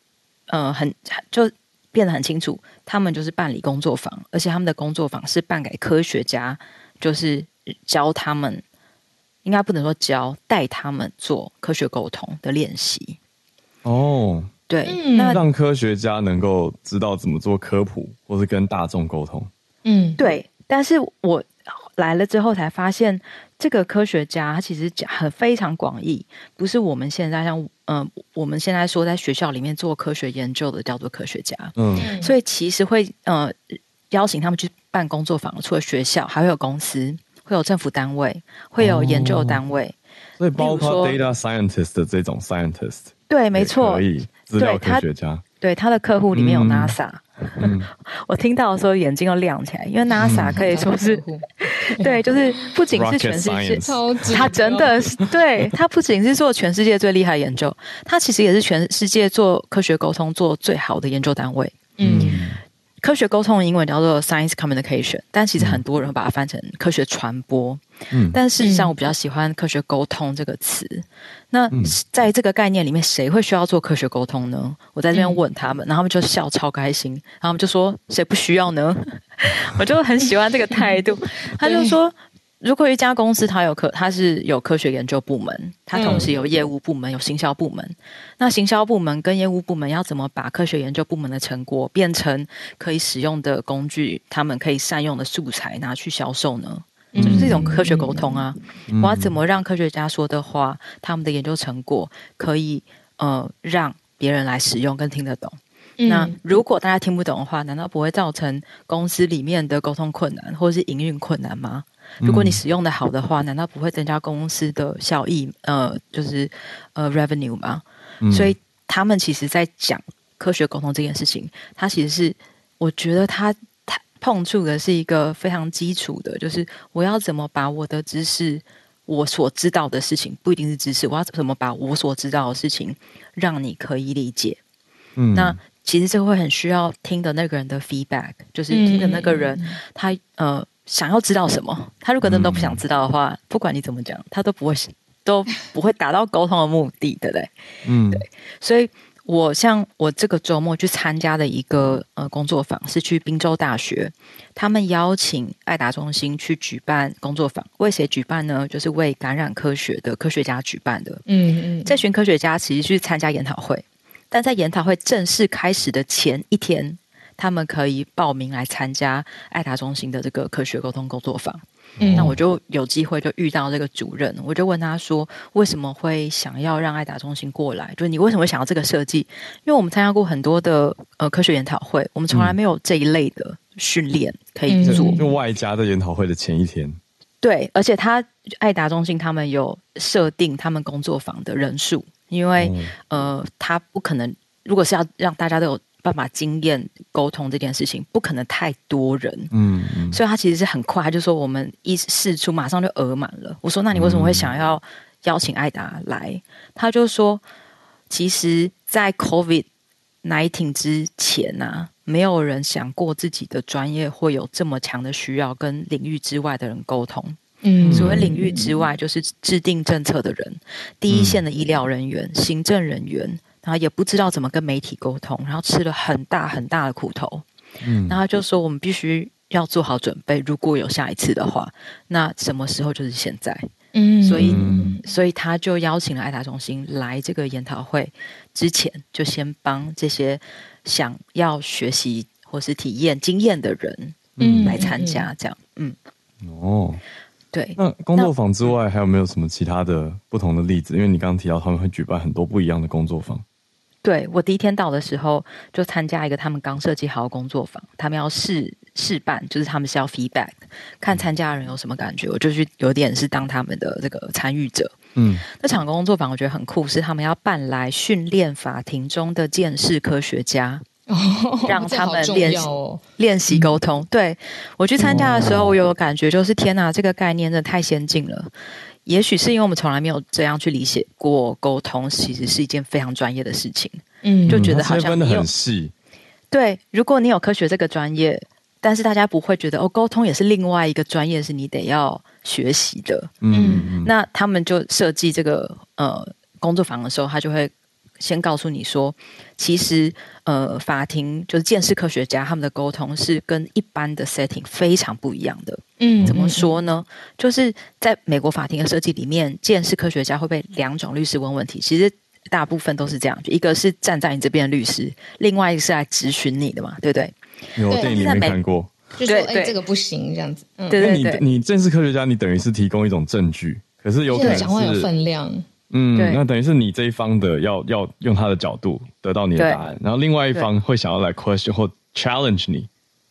呃，很就变得很清楚，他们就是办理工作坊，而且他们的工作坊是办给科学家，就是教他们。应该不能说教，带他们做科学沟通的练习。哦，对，嗯、那让科学家能够知道怎么做科普，或是跟大众沟通。嗯，对。但是我来了之后才发现，这个科学家他其实讲很非常广义，不是我们现在像嗯、呃，我们现在说在学校里面做科学研究的叫做科学家。嗯，所以其实会呃邀请他们去办工作坊，除了学校，还会有公司。会有政府单位，会有研究单位，哦、所以包括 data scientist 的这种 scientist，对，没错，可以。资料科学家，对他，对他的客户里面有 NASA，、嗯、我听到的时候眼睛都亮起来，因为 NASA 可以说是，嗯、对，就是不仅是全世界，他真的是，对他不仅是做全世界最厉害的研究，他其实也是全世界做科学沟通做最好的研究单位，嗯。嗯科学沟通的英文叫做 science communication，但其实很多人会把它翻成科学传播。嗯，但事实上我比较喜欢科学沟通这个词。嗯、那在这个概念里面，谁会需要做科学沟通呢？我在这边问他们，然后他们就笑超开心，然后他们就说谁不需要呢？我就很喜欢这个态度。他就说。如果一家公司它有科，它是有科学研究部门，它同时有业务部门，有行销部门。那行销部门跟业务部门要怎么把科学研究部门的成果变成可以使用的工具，他们可以善用的素材拿去销售呢？嗯、就是一种科学沟通啊！嗯、我要怎么让科学家说的话，他们的研究成果可以呃让别人来使用跟听得懂？嗯、那如果大家听不懂的话，难道不会造成公司里面的沟通困难或者是营运困难吗？如果你使用的好的话，难道不会增加公司的效益？呃，就是呃，revenue 吗？嗯、所以他们其实在讲科学沟通这件事情，它其实是我觉得它它碰触的是一个非常基础的，就是我要怎么把我的知识，我所知道的事情，不一定是知识，我要怎么把我所知道的事情让你可以理解。嗯，那其实这个会很需要听的那个人的 feedback，就是听的那个人，嗯、他呃想要知道什么，他如果真的都不想知道的话，嗯、不管你怎么讲，他都不会 都不会达到沟通的目的，对不对？嗯，对，所以。我像我这个周末去参加的一个呃工作坊，是去宾州大学，他们邀请爱达中心去举办工作坊，为谁举办呢？就是为感染科学的科学家举办的。嗯嗯，这群科学家其实去参加研讨会，但在研讨会正式开始的前一天，他们可以报名来参加爱达中心的这个科学沟通工作坊。嗯，那我就有机会就遇到这个主任，我就问他说，为什么会想要让爱达中心过来？就是你为什么会想要这个设计？因为我们参加过很多的呃科学研讨会，我们从来没有这一类的训练可以做。就外加在研讨会的前一天，对，而且他爱达中心他们有设定他们工作坊的人数，因为、嗯、呃，他不可能，如果是要让大家都有。办法经验沟通这件事情不可能太多人，嗯，嗯，所以他其实是很快，他就说我们一试出马上就额满了。我说那你为什么会想要邀请艾达来？嗯、他就说，其实，在 COVID nineteen 之前呢、啊，没有人想过自己的专业会有这么强的需要跟领域之外的人沟通。嗯，所谓领域之外，就是制定政策的人、嗯、第一线的医疗人员、嗯、行政人员。然后也不知道怎么跟媒体沟通，然后吃了很大很大的苦头。嗯，然后就说我们必须要做好准备，如果有下一次的话，那什么时候就是现在。嗯，所以所以他就邀请了爱达中心来这个研讨会之前，就先帮这些想要学习或是体验经验的人，嗯，来参加这样。嗯，哦，对。那工作坊之外还有没有什么其他的不同的例子？因为你刚刚提到他们会举办很多不一样的工作坊。对，我第一天到的时候，就参加一个他们刚设计好的工作坊，他们要试试办，就是他们是要 feedback，看参加的人有什么感觉，我就去有点是当他们的这个参与者。嗯，那场工作坊我觉得很酷，是他们要办来训练法庭中的鉴识科学家，哦、让 他们练习、哦、练习沟通。嗯、对，我去参加的时候，我有感觉就是天哪，这个概念真的太先进了。也许是因为我们从来没有这样去理解过沟通，其实是一件非常专业的事情。嗯，就觉得好像分的很细。对，如果你有科学这个专业，但是大家不会觉得哦，沟通也是另外一个专业，是你得要学习的。嗯，那他们就设计这个呃工作坊的时候，他就会。先告诉你说，其实呃，法庭就是鉴识科学家他们的沟通是跟一般的 setting 非常不一样的。嗯，怎么说呢？就是在美国法庭的设计里面，鉴识科学家会被两种律师问问题。其实大部分都是这样，一个是站在你这边的律师，另外一个是来质询你的嘛，对不对？有电影里面看过，就说哎，这个不行这样子。嗯，对对对，你你鉴识科学家，你等于是提供一种证据，可是有可能是讲话有分量。嗯，那等于是你这一方的要要用他的角度得到你的答案，然后另外一方会想要来 question 或 challenge 你。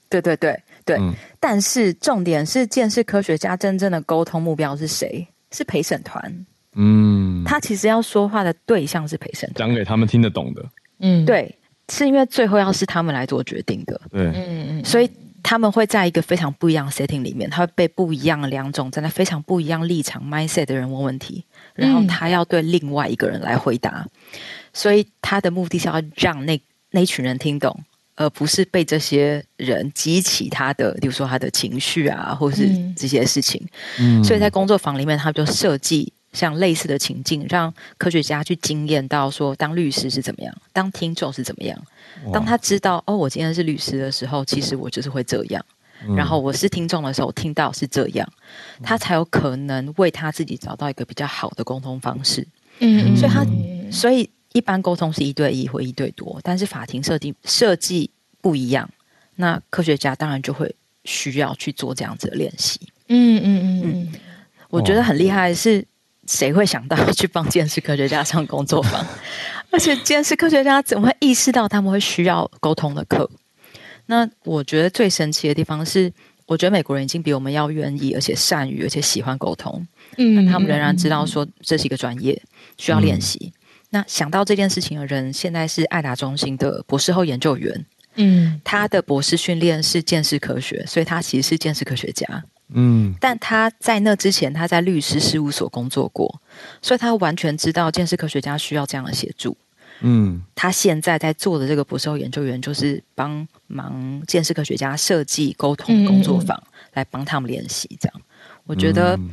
对对对对，嗯、但是重点是，见识科学家真正的沟通目标是谁？是陪审团。嗯，他其实要说话的对象是陪审团，讲给他们听得懂的。嗯，对，是因为最后要是他们来做决定的。对，嗯嗯，所以。他们会在一个非常不一样的 setting 里面，他会被不一样的两种站在非常不一样立场 mindset 的人问问题，然后他要对另外一个人来回答，嗯、所以他的目的是要让那那群人听懂，而不是被这些人激起他的，比如说他的情绪啊，或是这些事情。嗯，所以在工作坊里面，他就设计像类似的情境，让科学家去经验到说，当律师是怎么样，当听众是怎么样。当他知道哦，我今天是律师的时候，其实我就是会这样。嗯、然后我是听众的时候，听到是这样，他才有可能为他自己找到一个比较好的沟通方式。嗯，所以他所以一般沟通是一对一或一对多，但是法庭设定设计不一样，那科学家当然就会需要去做这样子的练习。嗯嗯嗯嗯，我觉得很厉害的是，谁会想到去帮监视科学家上工作坊？而且，监视科学家怎么会意识到他们会需要沟通的课？那我觉得最神奇的地方是，我觉得美国人已经比我们要愿意，而且善于，而且喜欢沟通。嗯，但他们仍然知道说这是一个专业，需要练习。嗯、那想到这件事情的人，现在是爱达中心的博士后研究员。嗯，他的博士训练是见识科学，所以他其实是见识科学家。嗯，但他在那之前，他在律师事务所工作过，所以他完全知道见识科学家需要这样的协助。嗯，他现在在做的这个博士后研究员，就是帮忙建设科学家设计沟通工作坊，嗯、来帮他们练习。这样，我觉得。嗯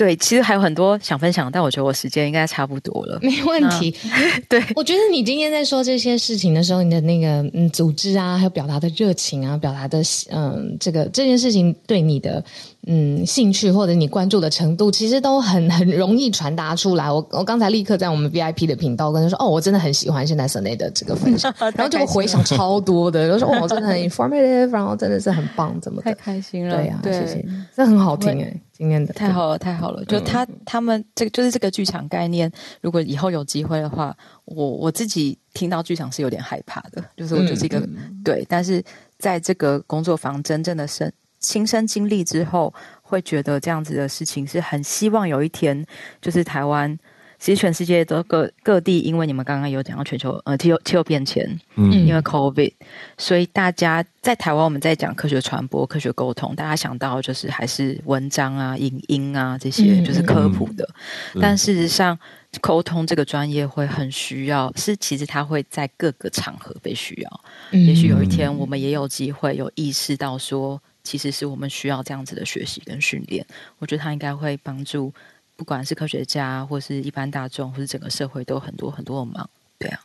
对，其实还有很多想分享，但我觉得我时间应该差不多了。没问题。对，我觉得你今天在说这些事情的时候，你的那个嗯组织啊，还有表达的热情啊，表达的嗯这个这件事情对你的嗯兴趣或者你关注的程度，其实都很 很容易传达出来。我我刚才立刻在我们 VIP 的频道跟他说，哦，我真的很喜欢现在 Sunday 的这个分享，然后就回想超多的，都说哦，真的很 informative，然后真的是很棒，怎么太开心了？对呀、啊，对谢谢，这很好听哎。今天的太好了，太好了！就他他们这个就是这个剧场概念，如果以后有机会的话，我我自己听到剧场是有点害怕的，就是我觉得这个、嗯、对，但是在这个工作坊真正的身亲身经历之后，会觉得这样子的事情是很希望有一天，就是台湾。其实全世界都各各地，因为你们刚刚有讲到全球呃气候气候变迁，嗯，因为 COVID，所以大家在台湾我们在讲科学传播、科学沟通，大家想到就是还是文章啊、影音啊这些，就是科普的。嗯、但事实上，沟通这个专业会很需要，是其实它会在各个场合被需要。嗯、也许有一天我们也有机会有意识到说，其实是我们需要这样子的学习跟训练。我觉得它应该会帮助。不管是科学家，或是一般大众，或是整个社会，都有很多很多的忙。对啊，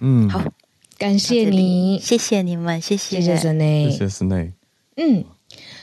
嗯，好，感谢你，谢谢你们，谢谢，谢谢 Sunday，谢谢 Sunday。嗯，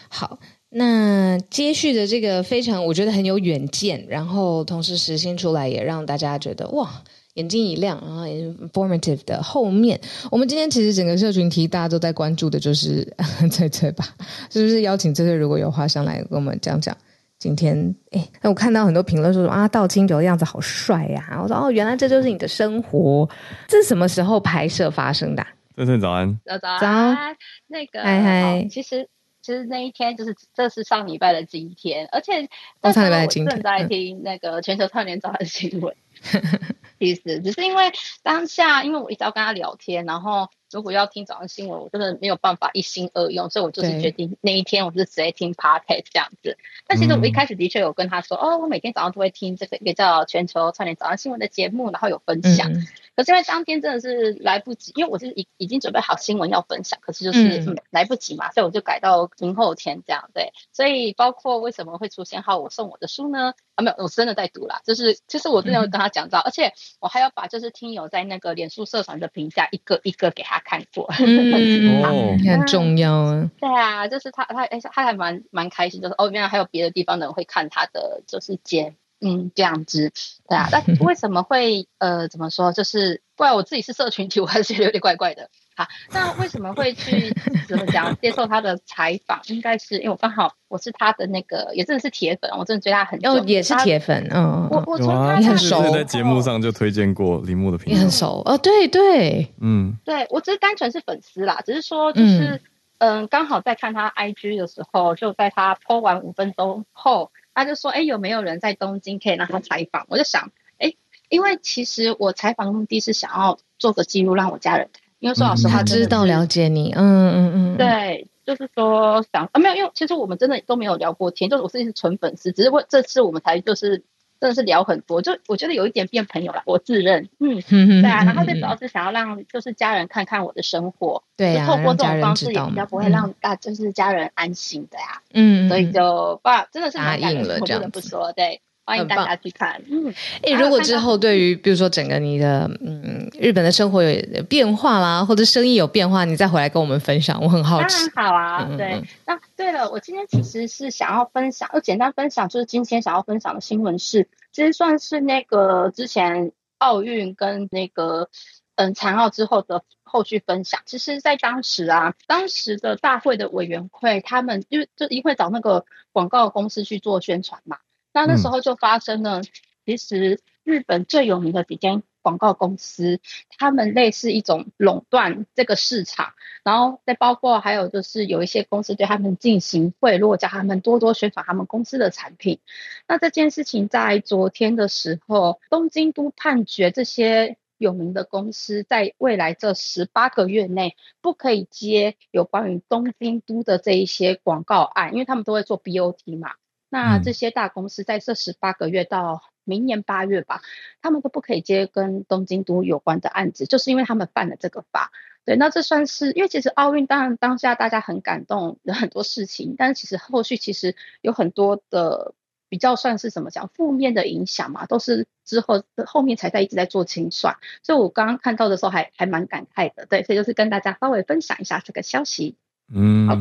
好，那接续的这个非常，我觉得很有远见，然后同时实行出来，也让大家觉得哇，眼睛一亮啊，informative 的后面，我们今天其实整个社群题大家都在关注的就是 翠翠吧，是不是邀请翠翠如果有话上来跟我们讲讲？今天，哎，那我看到很多评论说说啊，倒清酒的样子好帅呀、啊！我说哦，原来这就是你的生活。这是什么时候拍摄发生的、啊？早晨早安，早早安。那个，嗨嗨。其实其实那一天就是这是上礼拜的今天，而且上礼拜的今天正在听那个全球串联早安新闻。其实只是因为当下，因为我一直要跟他聊天，然后。如果要听早上新闻，我真的没有办法一心二用，所以我就是决定那一天我是直接听 podcast 这样子。但其实我一开始的确有跟他说，哦，我每天早上都会听这个一个叫全球串联早上新闻的节目，然后有分享。嗯可是因为当天真的是来不及，因为我是已已经准备好新闻要分享，可是就是、嗯、来不及嘛，所以我就改到明后天这样。对，所以包括为什么会出现好我送我的书呢？啊，没有，我真的在读啦。就是就是我真的有跟他讲到，嗯、而且我还要把就是听友在那个脸书社团的评价一个一个给他看过。嗯，哦，很重要啊。对啊，就是他他哎，他还蛮蛮开心，就是哦，原来还有别的地方的人会看他的就是节。嗯，这样子，对啊，那 为什么会呃，怎么说？就是，不然我自己是社群体，我还是觉得有点怪怪的。好，那为什么会去怎么讲接受他的采访？应该是因为我刚好我是他的那个，也真的是铁粉，我真的追他很久。哦，也是铁粉，嗯，我我从他很熟，在节目上就推荐过铃木的评论，你很熟哦，对对，嗯，对我只是单纯是粉丝啦，只是说就是嗯，刚好在看他 IG 的时候，就在他 po 完五分钟后。他就说：“哎，有没有人在东京可以让他采访？”我就想：“哎，因为其实我采访的目的是想要做个记录，让我家人看。因为说老实话，知道了解你，嗯嗯嗯，对，就是说想啊，没有，因为其实我们真的都没有聊过天，就是我自己是纯粉丝，只是为这次我们才就是。”真的是聊很多，就我觉得有一点变朋友了，我自认，嗯，对啊，然后最主要是想要让就是家人看看我的生活，对呀、啊，透过这种方式也比较不会让大就是家人安心的呀，嗯，所以就哇，真的是蛮感人的，我不得不说，对。欢迎大家去看。嗯，哎，如果之后对于比如说整个你的嗯日本的生活有变化啦，或者生意有变化，你再回来跟我们分享，我很好奇。当然好啊，嗯、对。那对了，我今天其实是想要分享，要简单分享，就是今天想要分享的新闻是，其实算是那个之前奥运跟那个嗯残奥之后的后续分享。其实，在当时啊，当时的大会的委员会，他们就就一会找那个广告公司去做宣传嘛。那那时候就发生了，其实日本最有名的几间广告公司，他们类似一种垄断这个市场，然后再包括还有就是有一些公司对他们进行贿赂，叫他们多多宣传他们公司的产品。那这件事情在昨天的时候，东京都判决这些有名的公司，在未来这十八个月内不可以接有关于东京都的这一些广告案，因为他们都会做 BOT 嘛。那这些大公司在这十八个月到明年八月吧，他们都不可以接跟东京都有关的案子，就是因为他们犯了这个法。对，那这算是因为其实奥运当然当下大家很感动，有很多事情，但是其实后续其实有很多的比较算是怎么讲负面的影响嘛，都是之后后面才在一直在做清算。所以我刚刚看到的时候还还蛮感慨的，对，所以就是跟大家稍微分享一下这个消息。嗯。好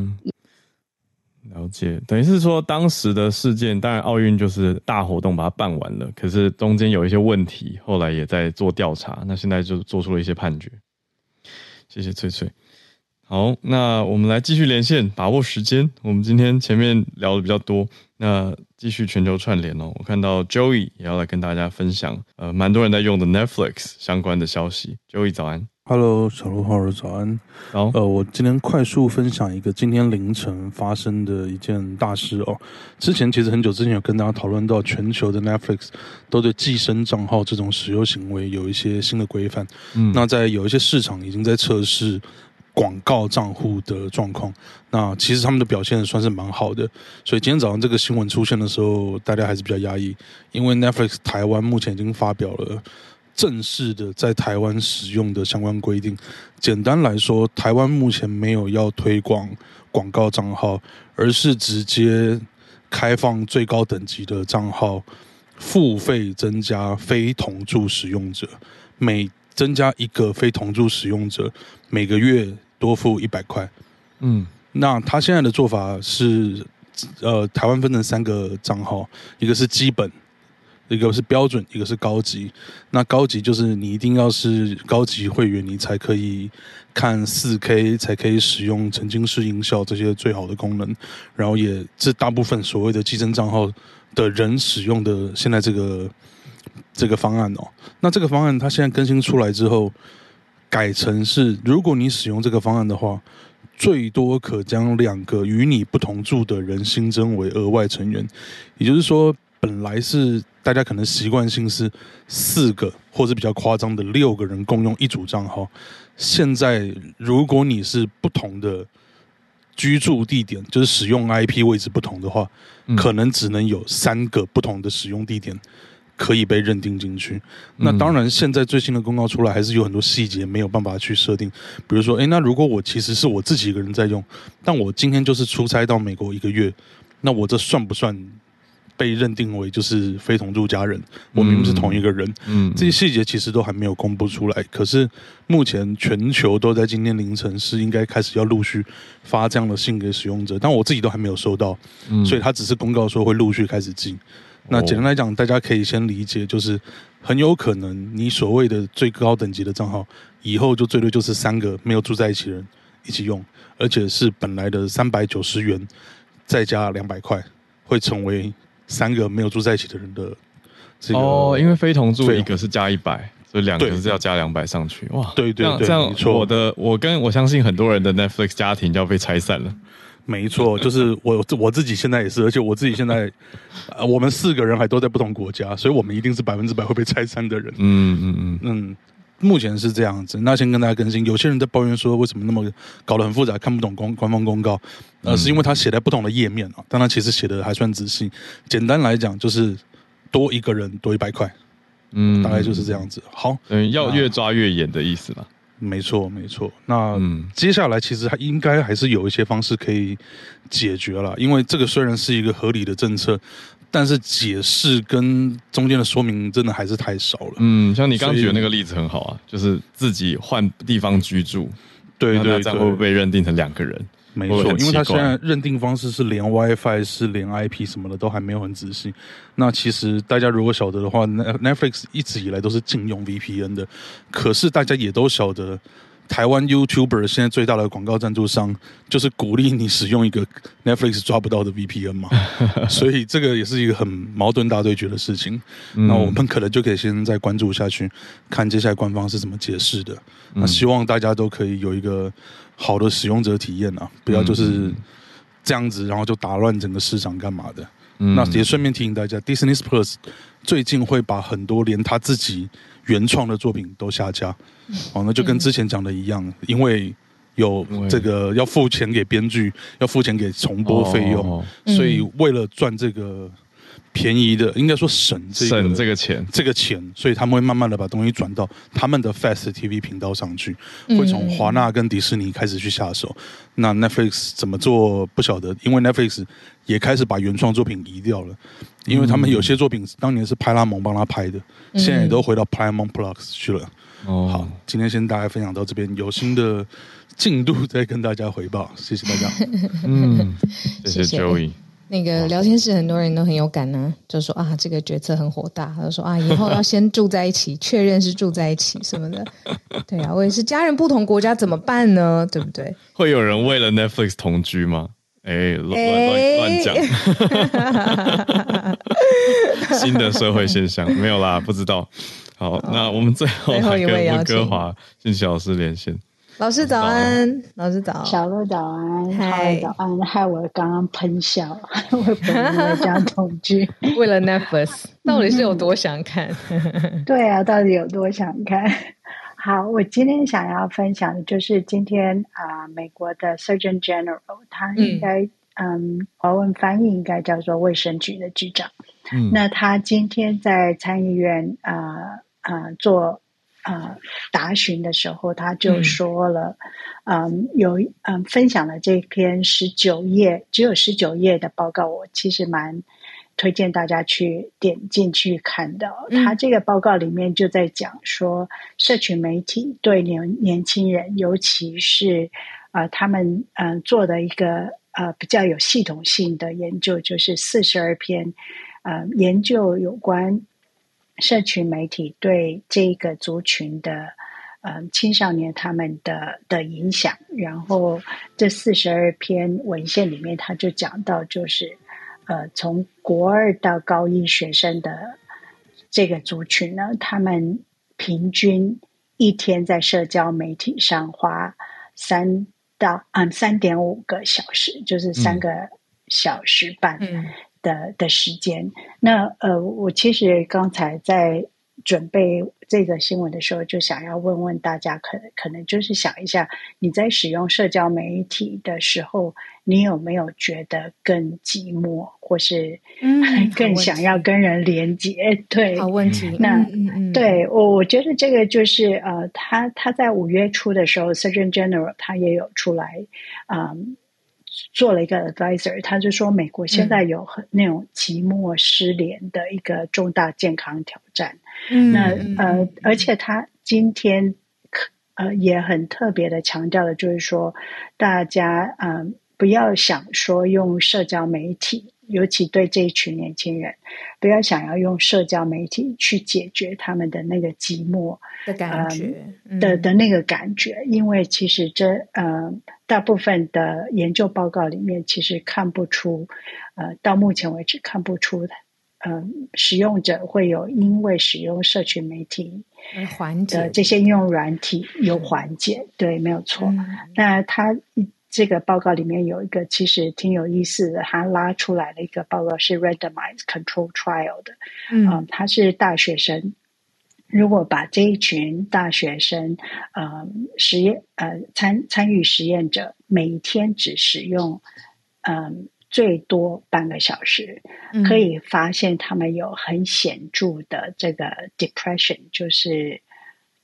了解，等于是说当时的事件，当然奥运就是大活动把它办完了，可是中间有一些问题，后来也在做调查，那现在就做出了一些判决。谢谢翠翠。好，那我们来继续连线，把握时间。我们今天前面聊的比较多，那继续全球串联哦。我看到 Joey 也要来跟大家分享，呃，蛮多人在用的 Netflix 相关的消息。Joey 早安。Hello，小鹿浩儿早安。好，呃，我今天快速分享一个今天凌晨发生的一件大事哦。之前其实很久之前有跟大家讨论到，全球的 Netflix 都对寄生账号这种使用行为有一些新的规范。嗯，那在有一些市场已经在测试广告账户的状况。那其实他们的表现算是蛮好的。所以今天早上这个新闻出现的时候，大家还是比较压抑，因为 Netflix 台湾目前已经发表了。正式的在台湾使用的相关规定，简单来说，台湾目前没有要推广广告账号，而是直接开放最高等级的账号，付费增加非同住使用者，每增加一个非同住使用者，每个月多付一百块。嗯，那他现在的做法是，呃，台湾分成三个账号，一个是基本。一个是标准，一个是高级。那高级就是你一定要是高级会员，你才可以看四 K，才可以使用沉浸式音效这些最好的功能。然后也是大部分所谓的寄生账号的人使用的现在这个这个方案哦。那这个方案它现在更新出来之后，改成是如果你使用这个方案的话，最多可将两个与你不同住的人新增为额外成员。也就是说，本来是。大家可能习惯性是四个，或者比较夸张的六个人共用一组账号。现在，如果你是不同的居住地点，就是使用 IP 位置不同的话，嗯、可能只能有三个不同的使用地点可以被认定进去。嗯、那当然，现在最新的公告出来，还是有很多细节没有办法去设定。比如说，诶，那如果我其实是我自己一个人在用，但我今天就是出差到美国一个月，那我这算不算？被认定为就是非同住家人，我明明是同一个人，嗯，这些细节其实都还没有公布出来。可是目前全球都在今天凌晨是应该开始要陆续发这样的信给使用者，但我自己都还没有收到，所以他只是公告说会陆续开始寄。那简单来讲，大家可以先理解，就是很有可能你所谓的最高等级的账号，以后就最多就是三个没有住在一起的人一起用，而且是本来的三百九十元再加两百块，会成为。三个没有住在一起的人的这个哦，因为非同住一个是加一百，所以两个是要加两百上去。哇，对对对，这样，这样我的我跟我相信很多人的 Netflix 家庭就要被拆散了。没错，就是我我自己现在也是，而且我自己现在，呃，我们四个人还都在不同国家，所以我们一定是百分之百会被拆散的人。嗯嗯嗯嗯。目前是这样子，那先跟大家更新。有些人在抱怨说，为什么那么搞得很复杂，看不懂公官方公告？呃，是因为他写在不同的页面啊，但他其实写的还算仔细。简单来讲，就是多一个人多一百块，嗯，大概就是这样子。好，嗯，要越抓越严的意思了。没错，没错。那接下来其实还应该还是有一些方式可以解决了，因为这个虽然是一个合理的政策。但是解释跟中间的说明真的还是太少了。嗯，像你刚举的那个例子很好啊，就是自己换地方居住，对对对，会被认定成两个人？没错，因为他现在认定方式是连 WiFi 是连 IP 什么的都还没有很仔细。那其实大家如果晓得的话，Netflix 一直以来都是禁用 VPN 的，可是大家也都晓得。台湾 YouTuber 现在最大的广告赞助商就是鼓励你使用一个 Netflix 抓不到的 VPN 嘛，所以这个也是一个很矛盾大对决的事情。那我们可能就可以先再关注下去，看接下来官方是怎么解释的。那希望大家都可以有一个好的使用者体验啊，不要就是这样子，然后就打乱整个市场干嘛的。嗯、那也顺便提醒大家，Disney Plus 最近会把很多连他自己原创的作品都下架。嗯、哦，那就跟之前讲的一样，嗯、因为有这个要付钱给编剧，要付钱给重播费用，哦、所以为了赚这个。便宜的，应该说省这个省这个钱，这个钱，所以他们会慢慢的把东西转到他们的 Fast TV 频道上去，会从华纳跟迪士尼开始去下手。那 Netflix 怎么做不晓得，因为 Netflix 也开始把原创作品移掉了，因为他们有些作品当年是派拉蒙帮他拍的，现在也都回到 Paramount Plus 去了。哦，好，今天先大家分享到这边，有新的进度再跟大家回报，谢谢大家。嗯，谢谢 Joey。那个聊天室很多人都很有感呢、啊，就说啊，这个决策很火大，他就说啊，以后要先住在一起，确认是住在一起什么的。对啊，我也是家人不同国家怎么办呢？对不对？会有人为了 Netflix 同居吗？哎，乱乱乱讲。新的社会现象没有啦，不知道。好，好那我们最后来跟温哥华信息老师连线。老师早安，老师早，小鹿早安，嗨早安，害我刚刚喷笑，我本来讲同居，为了 Netflix，到底是有多想看？对啊，到底有多想看？好，我今天想要分享的就是今天啊、呃，美国的 Surgeon General，他应该嗯，华、嗯、文翻译应该叫做卫生局的局长。嗯，那他今天在参议院啊啊、呃呃、做。呃，答询的时候，他就说了，嗯，嗯有嗯分享了这篇十九页，只有十九页的报告，我其实蛮推荐大家去点进去看的。嗯、他这个报告里面就在讲说，社群媒体对年年轻人，尤其是呃他们嗯、呃、做的一个呃比较有系统性的研究，就是四十二篇呃研究有关。社群媒体对这个族群的，呃，青少年他们的的影响，然后这四十二篇文献里面，他就讲到，就是，呃，从国二到高一学生的这个族群呢，他们平均一天在社交媒体上花三到嗯三点五个小时，就是三个小时半。嗯嗯的的时间，那呃，我其实刚才在准备这个新闻的时候，就想要问问大家，可可能就是想一下，你在使用社交媒体的时候，你有没有觉得更寂寞，或是 更想要跟人连接？嗯、对，好问题。那嗯嗯对我，我觉得这个就是呃，他他在五月初的时候，Surgeon General 他也有出来，嗯。做了一个 advisor，他就说美国现在有很那种寂寞失联的一个重大健康挑战。嗯，那呃，而且他今天呃也很特别的强调的，就是说大家嗯、呃、不要想说用社交媒体。尤其对这一群年轻人，不要想要用社交媒体去解决他们的那个寂寞的感觉、嗯、的的那个感觉，因为其实这呃大部分的研究报告里面其实看不出，呃到目前为止看不出的，呃使用者会有因为使用社群媒体缓解这些应用软体有缓解，对，没有错。嗯、那他。这个报告里面有一个其实挺有意思的，他拉出来的一个报告是 randomized control trial 的，嗯、呃，他是大学生，如果把这一群大学生，呃，实验呃参参与实验者每一天只使用，嗯、呃，最多半个小时，嗯、可以发现他们有很显著的这个 depression，就是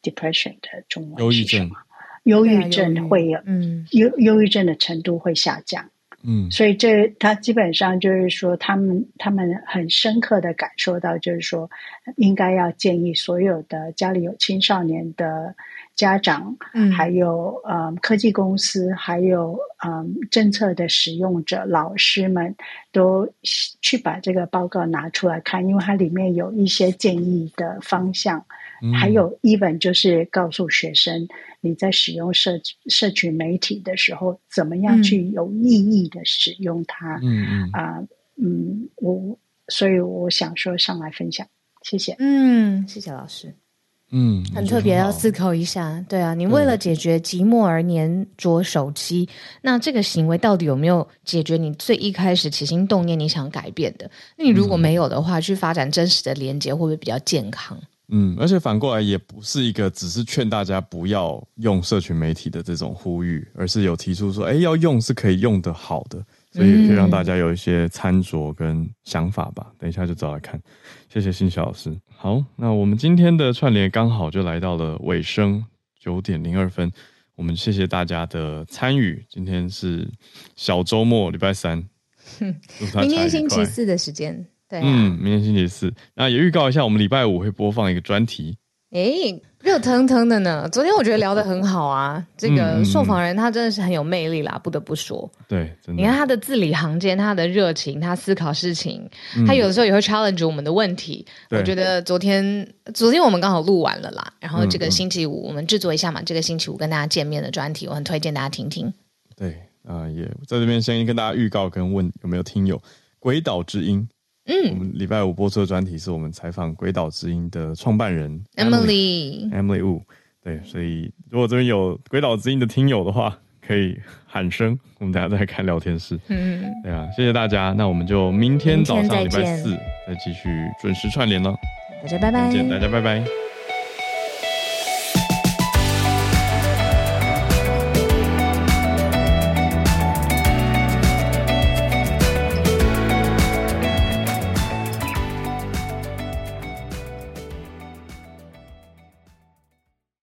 depression 的中文是什么？忧郁症会有，嗯，忧忧郁症的程度会下降，嗯，所以这他基本上就是说，他们他们很深刻的感受到，就是说，应该要建议所有的家里有青少年的家长，嗯，还有呃科技公司，还有嗯政策的使用者、老师们，都去把这个报告拿出来看，因为它里面有一些建议的方向。还有，even 就是告诉学生，你在使用社社群媒体的时候，怎么样去有意义的使用它？嗯啊，嗯，嗯，我所以我想说上来分享，谢谢。嗯，谢谢老师。嗯，很特别，要思考一下。对啊，你为了解决寂寞而黏着手机，那这个行为到底有没有解决你最一开始起心动念你想改变的？那你如果没有的话，嗯、去发展真实的连接，会不会比较健康？嗯，而且反过来也不是一个只是劝大家不要用社群媒体的这种呼吁，而是有提出说，哎，要用是可以用的好的，所以可以让大家有一些参酌跟想法吧。等一下就找来看。谢谢新小老师。好，那我们今天的串联刚好就来到了尾声，九点零二分。我们谢谢大家的参与。今天是小周末，礼拜三，明天星期四的时间。对啊、嗯，明天星期四，那也预告一下，我们礼拜五会播放一个专题。诶，热腾腾的呢！昨天我觉得聊得很好啊，这个受访人他真的是很有魅力啦，不得不说。对，你看他的字里行间，他的热情，他思考事情，嗯、他有的时候也会 challenge 我们的问题。我觉得昨天，昨天我们刚好录完了啦，然后这个星期五我们制作一下嘛，这个星期五跟大家见面的专题，我很推荐大家听听。对啊，也在这边先跟大家预告跟问有没有听友《鬼岛之音》。嗯，我们礼拜五播出的专题是我们采访《鬼岛之音》的创办人 Emily Emily Wu。对，所以如果这边有《鬼岛之音》的听友的话，可以喊声，我们等下再看聊天室。嗯，对啊，谢谢大家，那我们就明天早上礼拜四再继续准时串联了。大家拜拜，再见，大家拜拜。